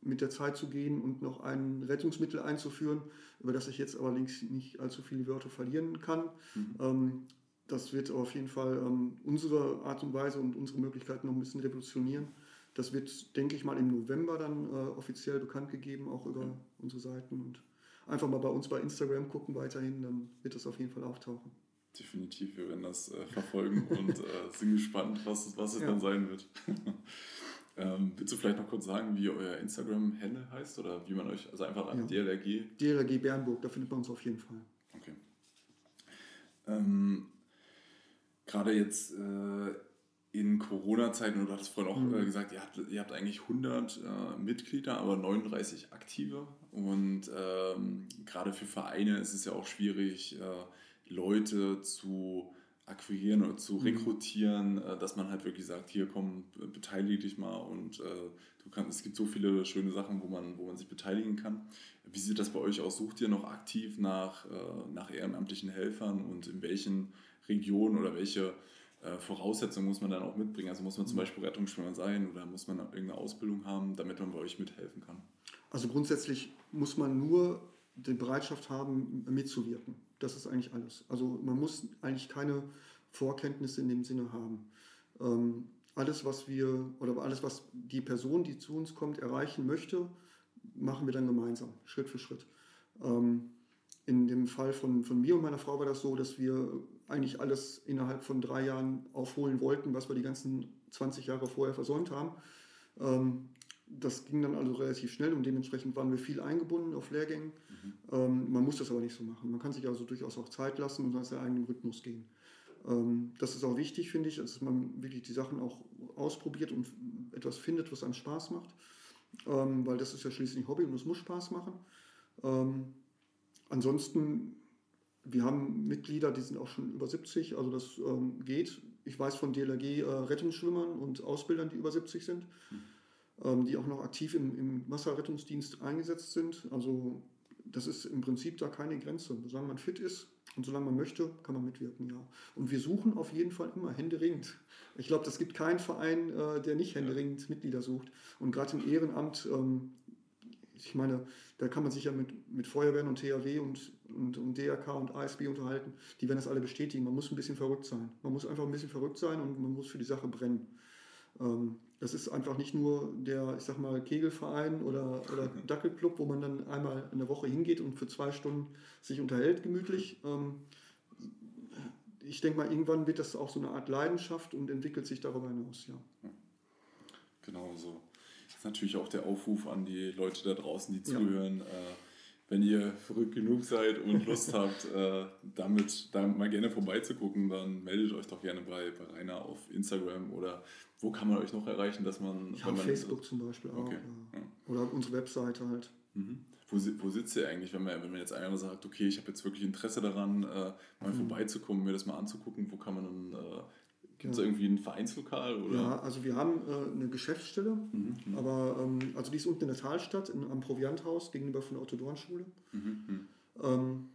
mit der Zeit zu gehen und noch ein Rettungsmittel einzuführen, über das ich jetzt allerdings nicht allzu viele Wörter verlieren kann. Mhm das wird auf jeden Fall ähm, unsere Art und Weise und unsere Möglichkeiten noch ein bisschen revolutionieren. Das wird, denke ich mal, im November dann äh, offiziell bekannt gegeben, auch über ja. unsere Seiten. Und einfach mal bei uns bei Instagram gucken weiterhin, dann wird das auf jeden Fall auftauchen. Definitiv, wir werden das äh, verfolgen und äh, sind gespannt, was, was es ja. dann sein wird. ähm, willst du vielleicht noch kurz sagen, wie euer Instagram-Handle heißt oder wie man euch, also einfach an ja. DLRG? DLRG Bernburg, da findet man uns auf jeden Fall. Okay. Ähm, gerade jetzt äh, in Corona-Zeiten, du hattest vorhin auch mhm. äh, gesagt, ihr habt, ihr habt eigentlich 100 äh, Mitglieder, aber 39 aktive. Und ähm, gerade für Vereine ist es ja auch schwierig, äh, Leute zu akquirieren oder zu mhm. rekrutieren, mhm. dass man halt wirklich sagt, hier komm, beteilige dich mal und äh, du kannst, es gibt so viele schöne Sachen, wo man, wo man sich beteiligen kann. Wie sieht das bei euch aus? Sucht ihr noch aktiv nach, äh, nach ehrenamtlichen Helfern und in welchen Regionen oder welche äh, Voraussetzungen muss man dann auch mitbringen? Also muss man zum mhm. Beispiel Rettungsschwimmer sein oder muss man irgendeine Ausbildung haben, damit man bei euch mithelfen kann? Also grundsätzlich muss man nur die Bereitschaft haben, mitzuwirken. Das ist eigentlich alles. Also man muss eigentlich keine Vorkenntnisse in dem Sinne haben. Ähm, alles, was wir oder alles, was die Person, die zu uns kommt, erreichen möchte, machen wir dann gemeinsam, Schritt für Schritt. Ähm, in dem Fall von, von mir und meiner Frau war das so, dass wir eigentlich alles innerhalb von drei Jahren aufholen wollten, was wir die ganzen 20 Jahre vorher versäumt haben. Ähm, das ging dann also relativ schnell und dementsprechend waren wir viel eingebunden auf Lehrgängen. Mhm. Ähm, man muss das aber nicht so machen. Man kann sich also durchaus auch Zeit lassen und nach seinem eigenen Rhythmus gehen. Ähm, das ist auch wichtig, finde ich, dass man wirklich die Sachen auch ausprobiert und etwas findet, was einem Spaß macht. Ähm, weil das ist ja schließlich Hobby und es muss Spaß machen. Ähm, ansonsten, wir haben Mitglieder, die sind auch schon über 70, also das ähm, geht. Ich weiß von DLRG äh, Rettungsschwimmern und Ausbildern, die über 70 sind. Mhm ähm, die auch noch aktiv im, im Wasserrettungsdienst eingesetzt sind. Also das ist im Prinzip da keine Grenze. Solange man fit ist und solange man möchte, kann man mitwirken, ja. Und wir suchen auf jeden Fall immer händeringend. Ich glaube, es gibt keinen Verein, äh, der nicht händeringend Mitglieder sucht. Und gerade im Ehrenamt, ähm, ich meine, da kann man sich ja mit, mit Feuerwehren und THW und, und, und DRK und ASB unterhalten. Die werden das alle bestätigen. Man muss ein bisschen verrückt sein. Man muss einfach ein bisschen verrückt sein und man muss für die Sache brennen. Ähm, das ist einfach nicht nur der, ich sag mal, Kegelverein oder, oder Dackelclub, wo man dann einmal in der Woche hingeht und für zwei Stunden sich unterhält, gemütlich. Ähm, ich denke mal, irgendwann wird das auch so eine Art Leidenschaft und entwickelt sich darüber hinaus, ja. Genau so. Ist natürlich auch der Aufruf an die Leute da draußen, die zuhören. Ja. Äh, wenn ihr verrückt genug seid und Lust habt, äh, damit da mal gerne vorbeizugucken, dann meldet euch doch gerne bei, bei Rainer auf Instagram oder wo kann man euch noch erreichen, dass man. Ja, Facebook das, zum Beispiel auch. Okay. Ja. Oder unsere Webseite halt. Mhm. Wo, wo sitzt ihr eigentlich, wenn man, wenn man jetzt einer sagt, okay, ich habe jetzt wirklich Interesse daran, äh, mal mhm. vorbeizukommen, mir das mal anzugucken, wo kann man dann. Äh, Gibt es ja. irgendwie ein Vereinslokal? Oder? Ja, also wir haben äh, eine Geschäftsstelle, mhm, mhm. aber ähm, also die ist unten in der Talstadt, in, am Provianthaus gegenüber von der Otto-Dorn-Schule. Mhm, mhm, ähm,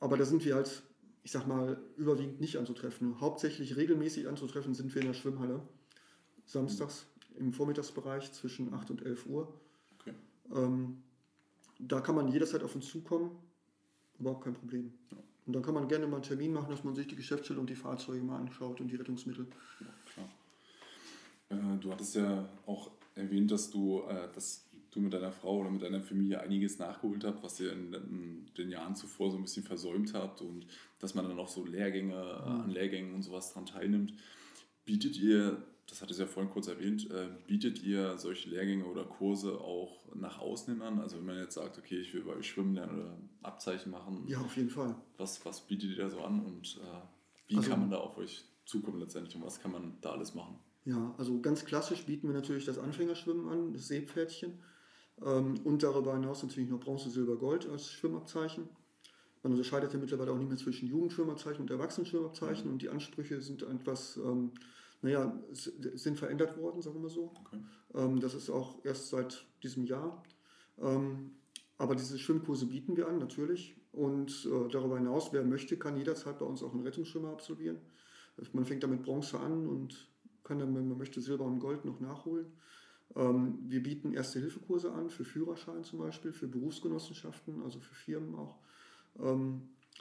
aber da sind wir halt, ich sag mal, überwiegend nicht anzutreffen. Hauptsächlich regelmäßig anzutreffen sind wir in der Schwimmhalle samstags im Vormittagsbereich zwischen 8 und 11 Uhr. Okay. Ähm, da kann man jederzeit auf uns zukommen, überhaupt kein Problem. Ja. Und dann kann man gerne mal einen Termin machen, dass man sich die Geschäftsstelle und die Fahrzeuge mal anschaut und die Rettungsmittel. Ja, klar. Äh, du hattest ja auch erwähnt, dass du, äh, dass du mit deiner Frau oder mit deiner Familie einiges nachgeholt habt, was ihr in, in den Jahren zuvor so ein bisschen versäumt habt und dass man dann auch so Lehrgänge, äh, mhm. an Lehrgängen und sowas dran teilnimmt. Bietet ihr das hatte ich ja vorhin kurz erwähnt, äh, bietet ihr solche Lehrgänge oder Kurse auch nach außen hin an? Also wenn man jetzt sagt, okay, ich will bei euch schwimmen lernen oder Abzeichen machen. Ja, auf jeden Fall. Was, was bietet ihr da so an und äh, wie also, kann man da auf euch zukommen letztendlich und was kann man da alles machen? Ja, also ganz klassisch bieten wir natürlich das Anfängerschwimmen an, das Seepferdchen ähm, und darüber hinaus natürlich noch Bronze, Silber, Gold als Schwimmabzeichen. Man unterscheidet ja mittlerweile auch nicht mehr zwischen Jugendschwimmabzeichen und Erwachsenenschwimmabzeichen mhm. und die Ansprüche sind etwas... Ähm, naja, sind verändert worden, sagen wir mal so. Okay. Ähm, das ist auch erst seit diesem Jahr. Ähm, aber diese Schwimmkurse bieten wir an, natürlich. Und äh, darüber hinaus, wer möchte, kann jederzeit bei uns auch einen Rettungsschwimmer absolvieren. Man fängt damit Bronze an und kann dann, wenn man möchte, Silber und Gold noch nachholen. Ähm, wir bieten Erste-Hilfe-Kurse an, für Führerschein zum Beispiel, für Berufsgenossenschaften, also für Firmen auch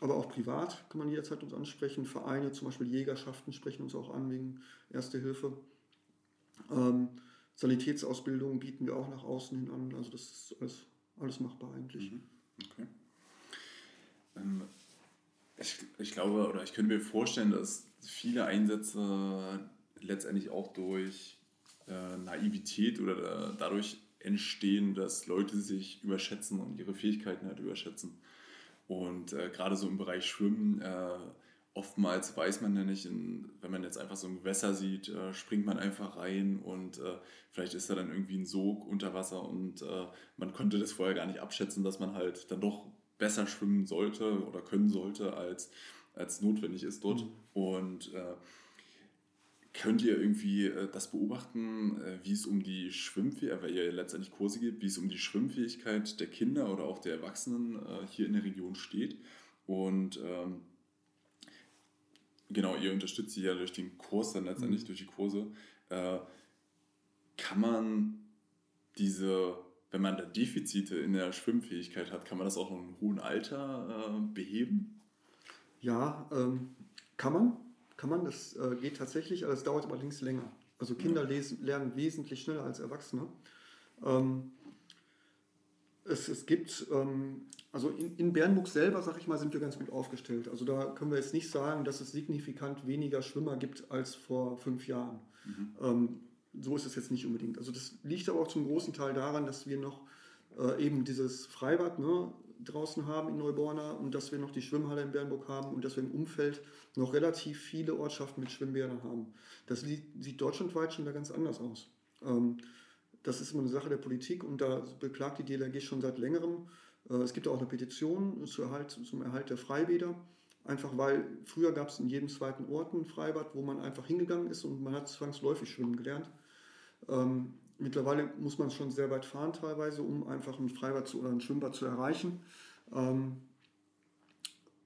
aber auch privat kann man jederzeit uns ansprechen. Vereine, zum Beispiel Jägerschaften, sprechen uns auch an wegen Erste Hilfe. Ähm, Sanitätsausbildung bieten wir auch nach außen hin an. Also das ist alles, alles machbar eigentlich. Mhm. Okay. Ähm, ich, ich glaube, oder ich könnte mir vorstellen, dass viele Einsätze letztendlich auch durch äh, Naivität oder dadurch entstehen, dass Leute sich überschätzen und ihre Fähigkeiten halt überschätzen. Und äh, gerade so im Bereich Schwimmen, äh, oftmals weiß man ja nicht, in, wenn man jetzt einfach so ein Gewässer sieht, äh, springt man einfach rein und äh, vielleicht ist da dann irgendwie ein Sog unter Wasser und äh, man konnte das vorher gar nicht abschätzen, dass man halt dann doch besser schwimmen sollte oder können sollte als als notwendig ist dort. Mhm. Und äh, Könnt ihr irgendwie äh, das beobachten, äh, wie es um die Schwimmfähigkeit, weil ihr letztendlich Kurse gibt, wie es um die Schwimmfähigkeit der Kinder oder auch der Erwachsenen äh, hier in der Region steht? Und ähm, genau, ihr unterstützt sie ja durch den Kurs, dann letztendlich mhm. durch die Kurse. Kann man diese, wenn man da Defizite in der Schwimmfähigkeit hat, kann man das auch in einem hohen Alter beheben? Ja, ähm, kann man kann man, das äh, geht tatsächlich, aber es dauert allerdings länger. Also Kinder lesen, lernen wesentlich schneller als Erwachsene. Ähm, es, es gibt, ähm, also in, in Bernburg selber, sag ich mal, sind wir ganz gut aufgestellt. Also da können wir jetzt nicht sagen, dass es signifikant weniger Schwimmer gibt als vor fünf Jahren. Mhm. Ähm, so ist es jetzt nicht unbedingt. Also das liegt aber auch zum großen Teil daran, dass wir noch äh, eben dieses Freibad, ne, draußen haben in Neuborna und dass wir noch die Schwimmhalle in Bernburg haben und dass wir im Umfeld noch relativ viele Ortschaften mit Schwimmbädern haben. Das sieht deutschlandweit schon da ganz anders aus. Ähm, das ist immer eine Sache der Politik und da beklagt die DLRG schon seit längerem. Äh, es gibt auch eine Petition zum Erhalt, der Freibäder. Einfach weil früher gab es in jedem zweiten Ort ein Freibad, wo man einfach hingegangen ist und man hat zwangsläufig schwimmen gelernt. Ähm, Mittlerweile muss man schon sehr weit fahren teilweise, um einfach ein Freibad zu, oder ein Schwimmbad zu erreichen. Ähm,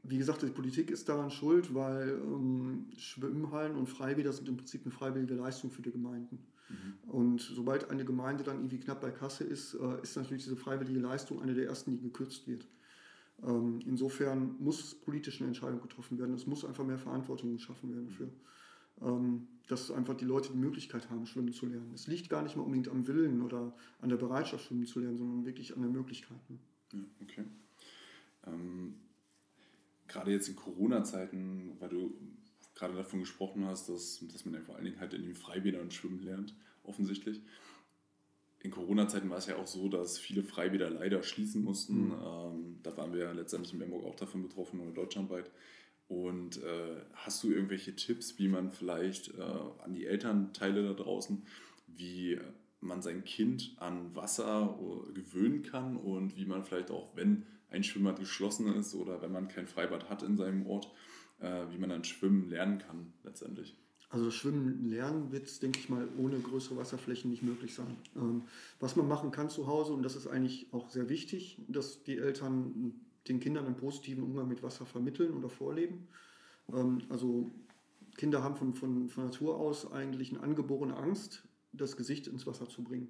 wie gesagt, die Politik ist daran schuld, weil ähm, Schwimmhallen und Freibäder sind im Prinzip eine freiwillige Leistung für die Gemeinden. Mhm. Und sobald eine Gemeinde dann irgendwie knapp bei Kasse ist, äh, ist natürlich diese freiwillige Leistung eine der ersten, die gekürzt wird. Ähm, insofern muss politische Entscheidung getroffen werden. Es muss einfach mehr Verantwortung geschaffen werden für. Ähm, dass einfach die Leute die Möglichkeit haben, schwimmen zu lernen. Es liegt gar nicht mal unbedingt am Willen oder an der Bereitschaft, schwimmen zu lernen, sondern wirklich an der Möglichkeit. Ne? Ja, okay. Ähm, gerade jetzt in Corona-Zeiten, weil du gerade davon gesprochen hast, dass, dass man ja vor allen Dingen halt in den Freibädern schwimmen lernt, offensichtlich. In Corona-Zeiten war es ja auch so, dass viele Freibäder leider schließen mussten. Mhm. Ähm, da waren wir ja letztendlich in Bernburg auch davon betroffen oder deutschlandweit. Und äh, hast du irgendwelche Tipps, wie man vielleicht äh, an die Elternteile da draußen, wie man sein Kind an Wasser äh, gewöhnen kann und wie man vielleicht auch, wenn ein Schwimmbad geschlossen ist oder wenn man kein Freibad hat in seinem Ort, äh, wie man dann schwimmen lernen kann letztendlich? Also Schwimmen lernen wird, denke ich mal, ohne größere Wasserflächen nicht möglich sein. Ähm, was man machen kann zu Hause, und das ist eigentlich auch sehr wichtig, dass die Eltern den Kindern einen positiven Umgang mit Wasser vermitteln oder vorleben. Ähm, also Kinder haben von, von, von Natur aus eigentlich eine angeborene Angst, das Gesicht ins Wasser zu bringen.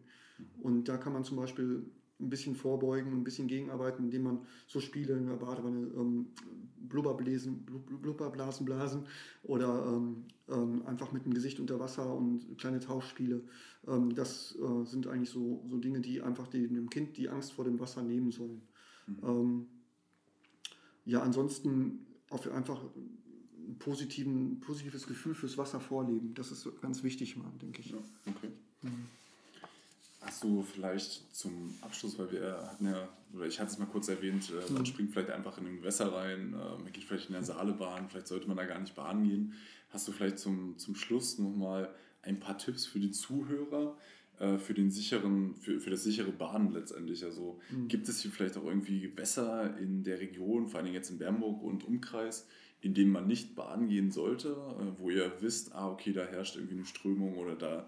Und da kann man zum Beispiel ein bisschen vorbeugen, ein bisschen gegenarbeiten, indem man so Spiele in der Badewanne, ähm, Blubberblasen, Blubberblasen blasen oder ähm, ähm, einfach mit dem Gesicht unter Wasser und kleine Tauchspiele. Ähm, das äh, sind eigentlich so, so Dinge, die einfach dem Kind die Angst vor dem Wasser nehmen sollen. Mhm. Ja, ansonsten auf einfach ein positiven, positives Gefühl fürs Wasser vorleben. Das ist ganz wichtig, mal, denke ich. Ja, okay. Mhm. Hast du vielleicht zum Abschluss, weil wir hatten ja, oder ich hatte es mal kurz erwähnt, äh, man mhm. springt vielleicht einfach in ein Gewässer rein, äh, man geht vielleicht in der Saale baden, vielleicht sollte man da gar nicht baden gehen. Hast du vielleicht zum, zum Schluss nochmal ein paar Tipps für die Zuhörer, äh, für, den sicheren, für, für das sichere Baden letztendlich. Also mhm. gibt es hier vielleicht auch irgendwie Gewässer in der Region, vor allem jetzt in Bernburg und Umkreis, in denen man nicht baden gehen sollte, äh, wo ihr wisst, ah, okay, da herrscht irgendwie eine Strömung oder da,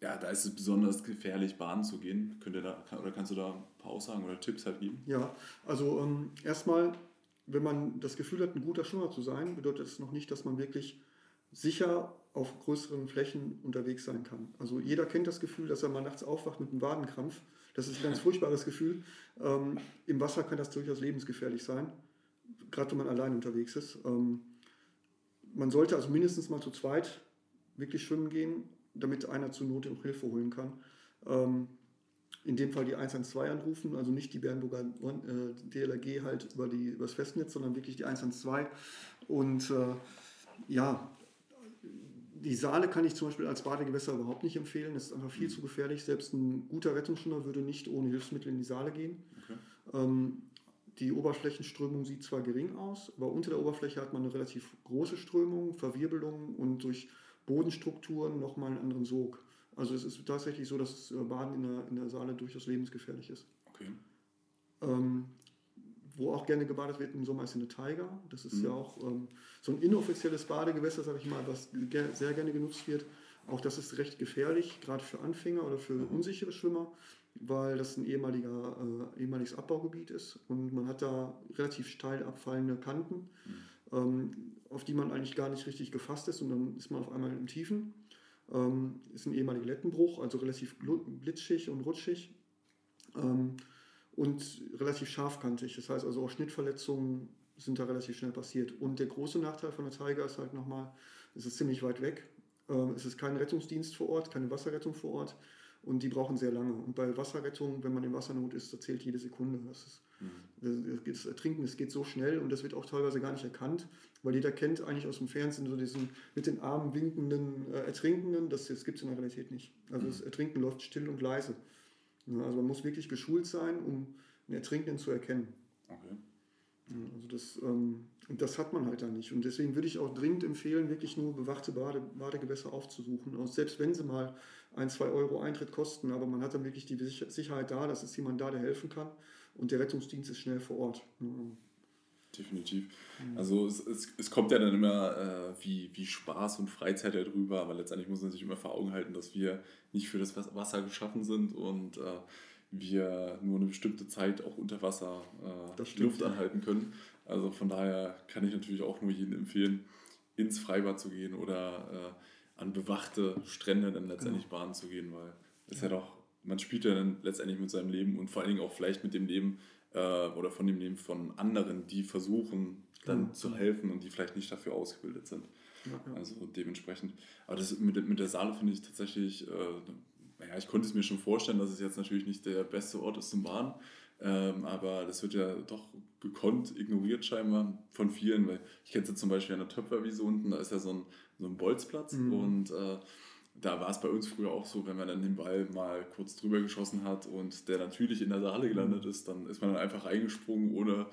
ja, da ist es besonders gefährlich, baden zu gehen. Könnt ihr da, oder kannst du da ein paar Aussagen oder Tipps halt geben? Ja, also ähm, erstmal, wenn man das Gefühl hat, ein guter Schwimmer zu sein, bedeutet es noch nicht, dass man wirklich sicher auf größeren Flächen unterwegs sein kann. Also jeder kennt das Gefühl, dass er mal nachts aufwacht mit einem Wadenkrampf. Das ist ein ganz furchtbares Gefühl. Ähm, Im Wasser kann das durchaus lebensgefährlich sein, gerade wenn man allein unterwegs ist. Ähm, man sollte also mindestens mal zu zweit wirklich schwimmen gehen, damit einer zur Not auch Hilfe holen kann. Ähm, in dem Fall die 112 anrufen, also nicht die Bernburger äh, DLRG halt über, die, über das Festnetz, sondern wirklich die 112. Und äh, ja, die Saale kann ich zum Beispiel als Badegewässer überhaupt nicht empfehlen. Das ist einfach viel zu gefährlich. Selbst ein guter Rettungsschwimmer würde nicht ohne Hilfsmittel in die Saale gehen. Okay. Ähm, die Oberflächenströmung sieht zwar gering aus, aber unter der Oberfläche hat man eine relativ große Strömung, Verwirbelung und durch Bodenstrukturen nochmal einen anderen Sog. Also es ist tatsächlich so, dass äh, Baden in der, in der Saale durchaus lebensgefährlich ist. Okay. Ähm, wo auch gerne gebadet wird im Sommer ist in der Taiga. Das ist Mhm. ja auch ähm, so ein inoffizielles Badegewässer, sage ich mal, was ge sehr gerne genutzt wird. Auch das ist recht gefährlich, gerade für Anfänger oder für unsichere Schwimmer, weil das ein ehemaliger, äh, ehemaliges Abbaugebiet ist und man hat da relativ steil abfallende Kanten, ähm, auf die man eigentlich gar nicht richtig gefasst ist und dann ist man auf einmal im Tiefen. Ähm, ist ein ehemaliger Lettenbruch, also relativ blitzschig und rutschig ähm, und relativ scharfkantig. Das heißt also auch Schnittverletzungen sind da relativ schnell passiert. Und der große Nachteil von der Tiger ist halt nochmal, es ist ziemlich weit weg. Ähm, es ist kein Rettungsdienst vor Ort, keine Wasserrettung vor Ort und die brauchen sehr lange. Und bei Wasserrettung, wenn man in Wassernot ist, da zählt jede Sekunde. Das, ist, das, das Ertrinken, das geht so schnell und das wird auch teilweise gar nicht erkannt, weil jeder kennt eigentlich aus dem Fernsehen so diesen mit den Armen winkenden äh, Ertrinkenden, das, das gibt es in der Realität nicht. Also das Ertrinken läuft still und leise. Ja, also man muss wirklich geschult sein, um einen Ertrinkenden zu erkennen. Okay. Ja, Also das, ähm, und das hat man halt da nicht. Und deswegen würde ich auch dringend empfehlen, wirklich nur bewachte Bade, Badegewässer aufzusuchen. Und selbst wenn sie mal ein, zwei Euro Eintritt kosten, aber man hat dann wirklich die Sicher- Sicherheit da, dass es jemand da, der helfen kann. Und der Rettungsdienst ist schnell vor Ort. Ja. Definitiv. Also es, es, es kommt ja dann immer äh, wie, wie Spaß und Freizeit darüber, aber letztendlich muss man sich immer vor Augen halten, dass wir nicht für das Was- Wasser geschaffen sind und äh, wir nur eine bestimmte Zeit auch unter Wasser äh, Das die stimmt, Luft ja. anhalten können. Also von daher kann ich natürlich auch nur jedem empfehlen, ins Freibad zu gehen oder äh, an bewachte Strände dann letztendlich Genau. baden zu gehen, weil es ja doch, man spielt ja dann letztendlich mit seinem Leben und vor allen Dingen auch vielleicht mit dem Leben äh, oder von dem Leben von anderen, die versuchen dann Genau. zu helfen und die vielleicht nicht dafür ausgebildet sind. Ja. Also dementsprechend. Aber das mit, der- mit der Saale finde ich tatsächlich, äh, naja, ich konnte es mir schon vorstellen, dass es jetzt natürlich nicht der beste Ort ist zum Baden. Ähm, aber das wird ja doch gekonnt ignoriert scheinbar von vielen, weil ich kenne es ja zum Beispiel an der Töpferwiese unten, da ist ja so ein, so ein Bolzplatz Mhm. und äh, da war es bei uns früher auch so, wenn man dann den Ball mal kurz drüber geschossen hat und der natürlich in der Saale gelandet ist, dann ist man dann einfach eingesprungen, ohne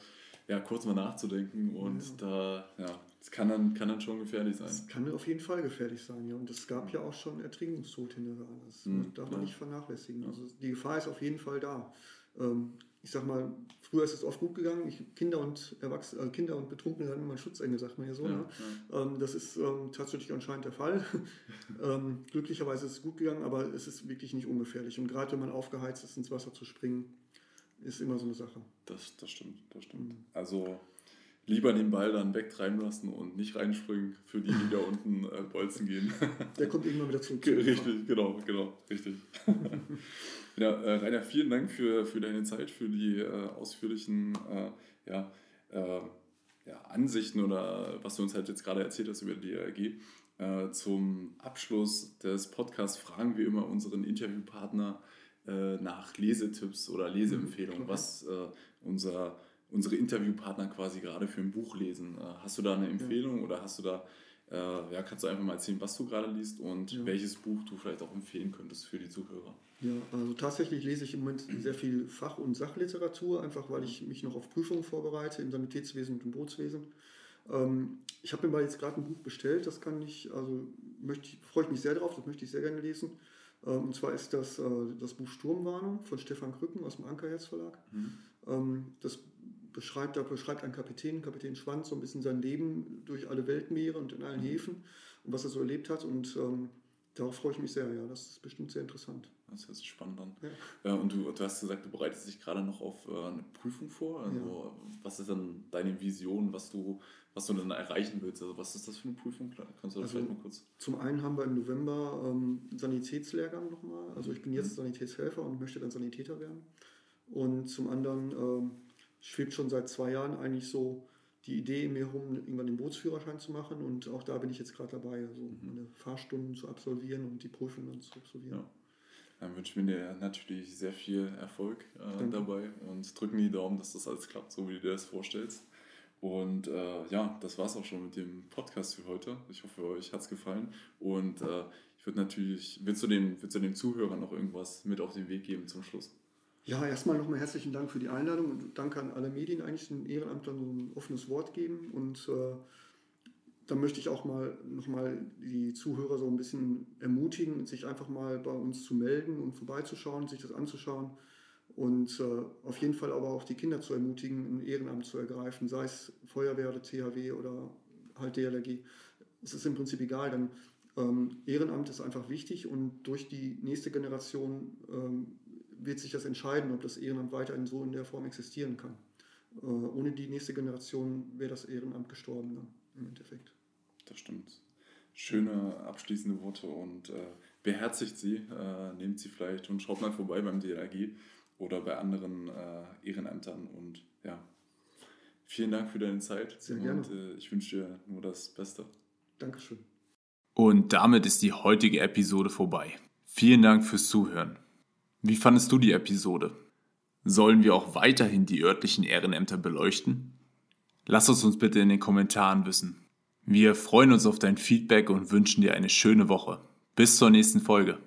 ja, kurz mal nachzudenken und da, ja, das kann dann, kann dann schon gefährlich sein. Das kann auf jeden Fall gefährlich sein, ja. Und es gab ja auch schon Ertrinkungstote in der Saale. Das Mhm, darf man ja. nicht vernachlässigen. Also die Gefahr ist auf jeden Fall da. Ähm, ich sag mal, früher ist es oft gut gegangen. Ich, Kinder und Erwachsene, äh, Kinder und Betrunkene hatten immer Schutzengel, sagt man ja so. Ja, ne? Ähm, das ist ähm, tatsächlich anscheinend der Fall. ähm, glücklicherweise ist es gut gegangen, aber es ist wirklich nicht ungefährlich. Und gerade wenn man aufgeheizt ist, ins Wasser zu springen, ist immer so eine Sache. Das, das stimmt, das stimmt. Mhm. Also lieber den Ball dann wegtreiben lassen und nicht reinspringen für die, die da unten äh, bolzen gehen. Der kommt irgendwann wieder zurück. richtig, genau, genau, richtig. ja, äh, Rainer, vielen Dank für, für deine Zeit, für die äh, ausführlichen äh, ja, äh, ja, Ansichten oder was du uns halt jetzt gerade erzählt hast über die DRG. Äh, zum Abschluss des Podcasts fragen wir immer unseren Interviewpartner nach Lesetipps oder Leseempfehlungen, Mhm, okay. was unser, unsere Interviewpartner quasi gerade für ein Buch lesen. Äh, hast du da eine Empfehlung oder hast du da, äh, ja, kannst du einfach mal erzählen, was du gerade liest und Ja. welches Buch du vielleicht auch empfehlen könntest für die Zuhörer? Ja, also tatsächlich lese ich im Moment sehr viel Fach- und Sachliteratur, einfach weil ich mich noch auf Prüfungen vorbereite im Sanitätswesen und im Bootswesen. Ähm, ich habe mir mal jetzt gerade ein Buch bestellt, das kann ich, also möchte ich, freue ich mich sehr drauf, das möchte ich sehr gerne lesen. Ähm, und zwar ist das äh, das Buch Sturmwarnung von Stefan Krücken aus dem Ankerherz Verlag. Ähm, das beschreibt, da beschreibt ein Kapitän, Kapitän Schwanz, so ein bisschen sein Leben durch alle Weltmeere und in allen Häfen und was er so erlebt hat. Und ähm, darauf freue ich mich sehr, ja. Das ist bestimmt sehr interessant. Das hört sich spannend an. Ja. Äh, und du, du hast gesagt, du bereitest dich gerade noch auf äh, eine Prüfung vor. Also, Was ist dann deine Vision, was du, was du dann erreichen willst? Also, was ist das für eine Prüfung? Kannst du das Also- vielleicht mal kurz? Zum einen haben wir im November ähm, einen Sanitätslehrgang nochmal. Also ich bin jetzt Sanitätshelfer und möchte dann Sanitäter werden. Und zum anderen ähm, schwebt schon seit zwei Jahren eigentlich so die Idee in mir rum, irgendwann den Bootsführerschein zu machen. Und auch da bin ich jetzt gerade dabei, also meine Fahrstunden zu absolvieren und die Prüfung dann zu absolvieren. Ja. Dann wünschen wir dir natürlich sehr viel Erfolg äh, dabei und drücken die Daumen, dass das alles klappt, so wie du dir das vorstellst. Und äh, ja, das war es auch schon mit dem Podcast für heute. Ich hoffe, euch hat es gefallen. Und äh, ich würde natürlich, willst du, dem, willst du den Zuhörern noch irgendwas mit auf den Weg geben zum Schluss? Ja, erstmal nochmal herzlichen Dank für die Einladung und danke an alle Medien, eigentlich den Ehrenamtlern so ein offenes Wort geben. Und äh, dann möchte ich auch mal nochmal die Zuhörer so ein bisschen ermutigen, sich einfach mal bei uns zu melden und vorbeizuschauen, sich das anzuschauen. Und äh, auf jeden Fall aber auch die Kinder zu ermutigen, ein Ehrenamt zu ergreifen, sei es Feuerwehr oder THW oder halt DLRG. Es ist im Prinzip egal, denn ähm, Ehrenamt ist einfach wichtig und durch die nächste Generation ähm, wird sich das entscheiden, ob das Ehrenamt weiterhin so in der Form existieren kann. Äh, ohne die nächste Generation wäre das Ehrenamt gestorben dann im Endeffekt. Das stimmt. Schöne abschließende Worte und äh, beherzigt sie, äh, nehmt sie vielleicht und schaut mal vorbei beim DLRG oder bei anderen äh, Ehrenämtern und ja, vielen Dank für deine Zeit Sehr gerne. und äh, ich wünsche dir nur das Beste. Dankeschön. Und damit ist die heutige Episode vorbei. Vielen Dank fürs Zuhören. Wie fandest du die Episode? Sollen wir auch weiterhin die örtlichen Ehrenämter beleuchten? Lass es uns bitte in den Kommentaren wissen. Wir freuen uns auf dein Feedback und wünschen dir eine schöne Woche. Bis zur nächsten Folge.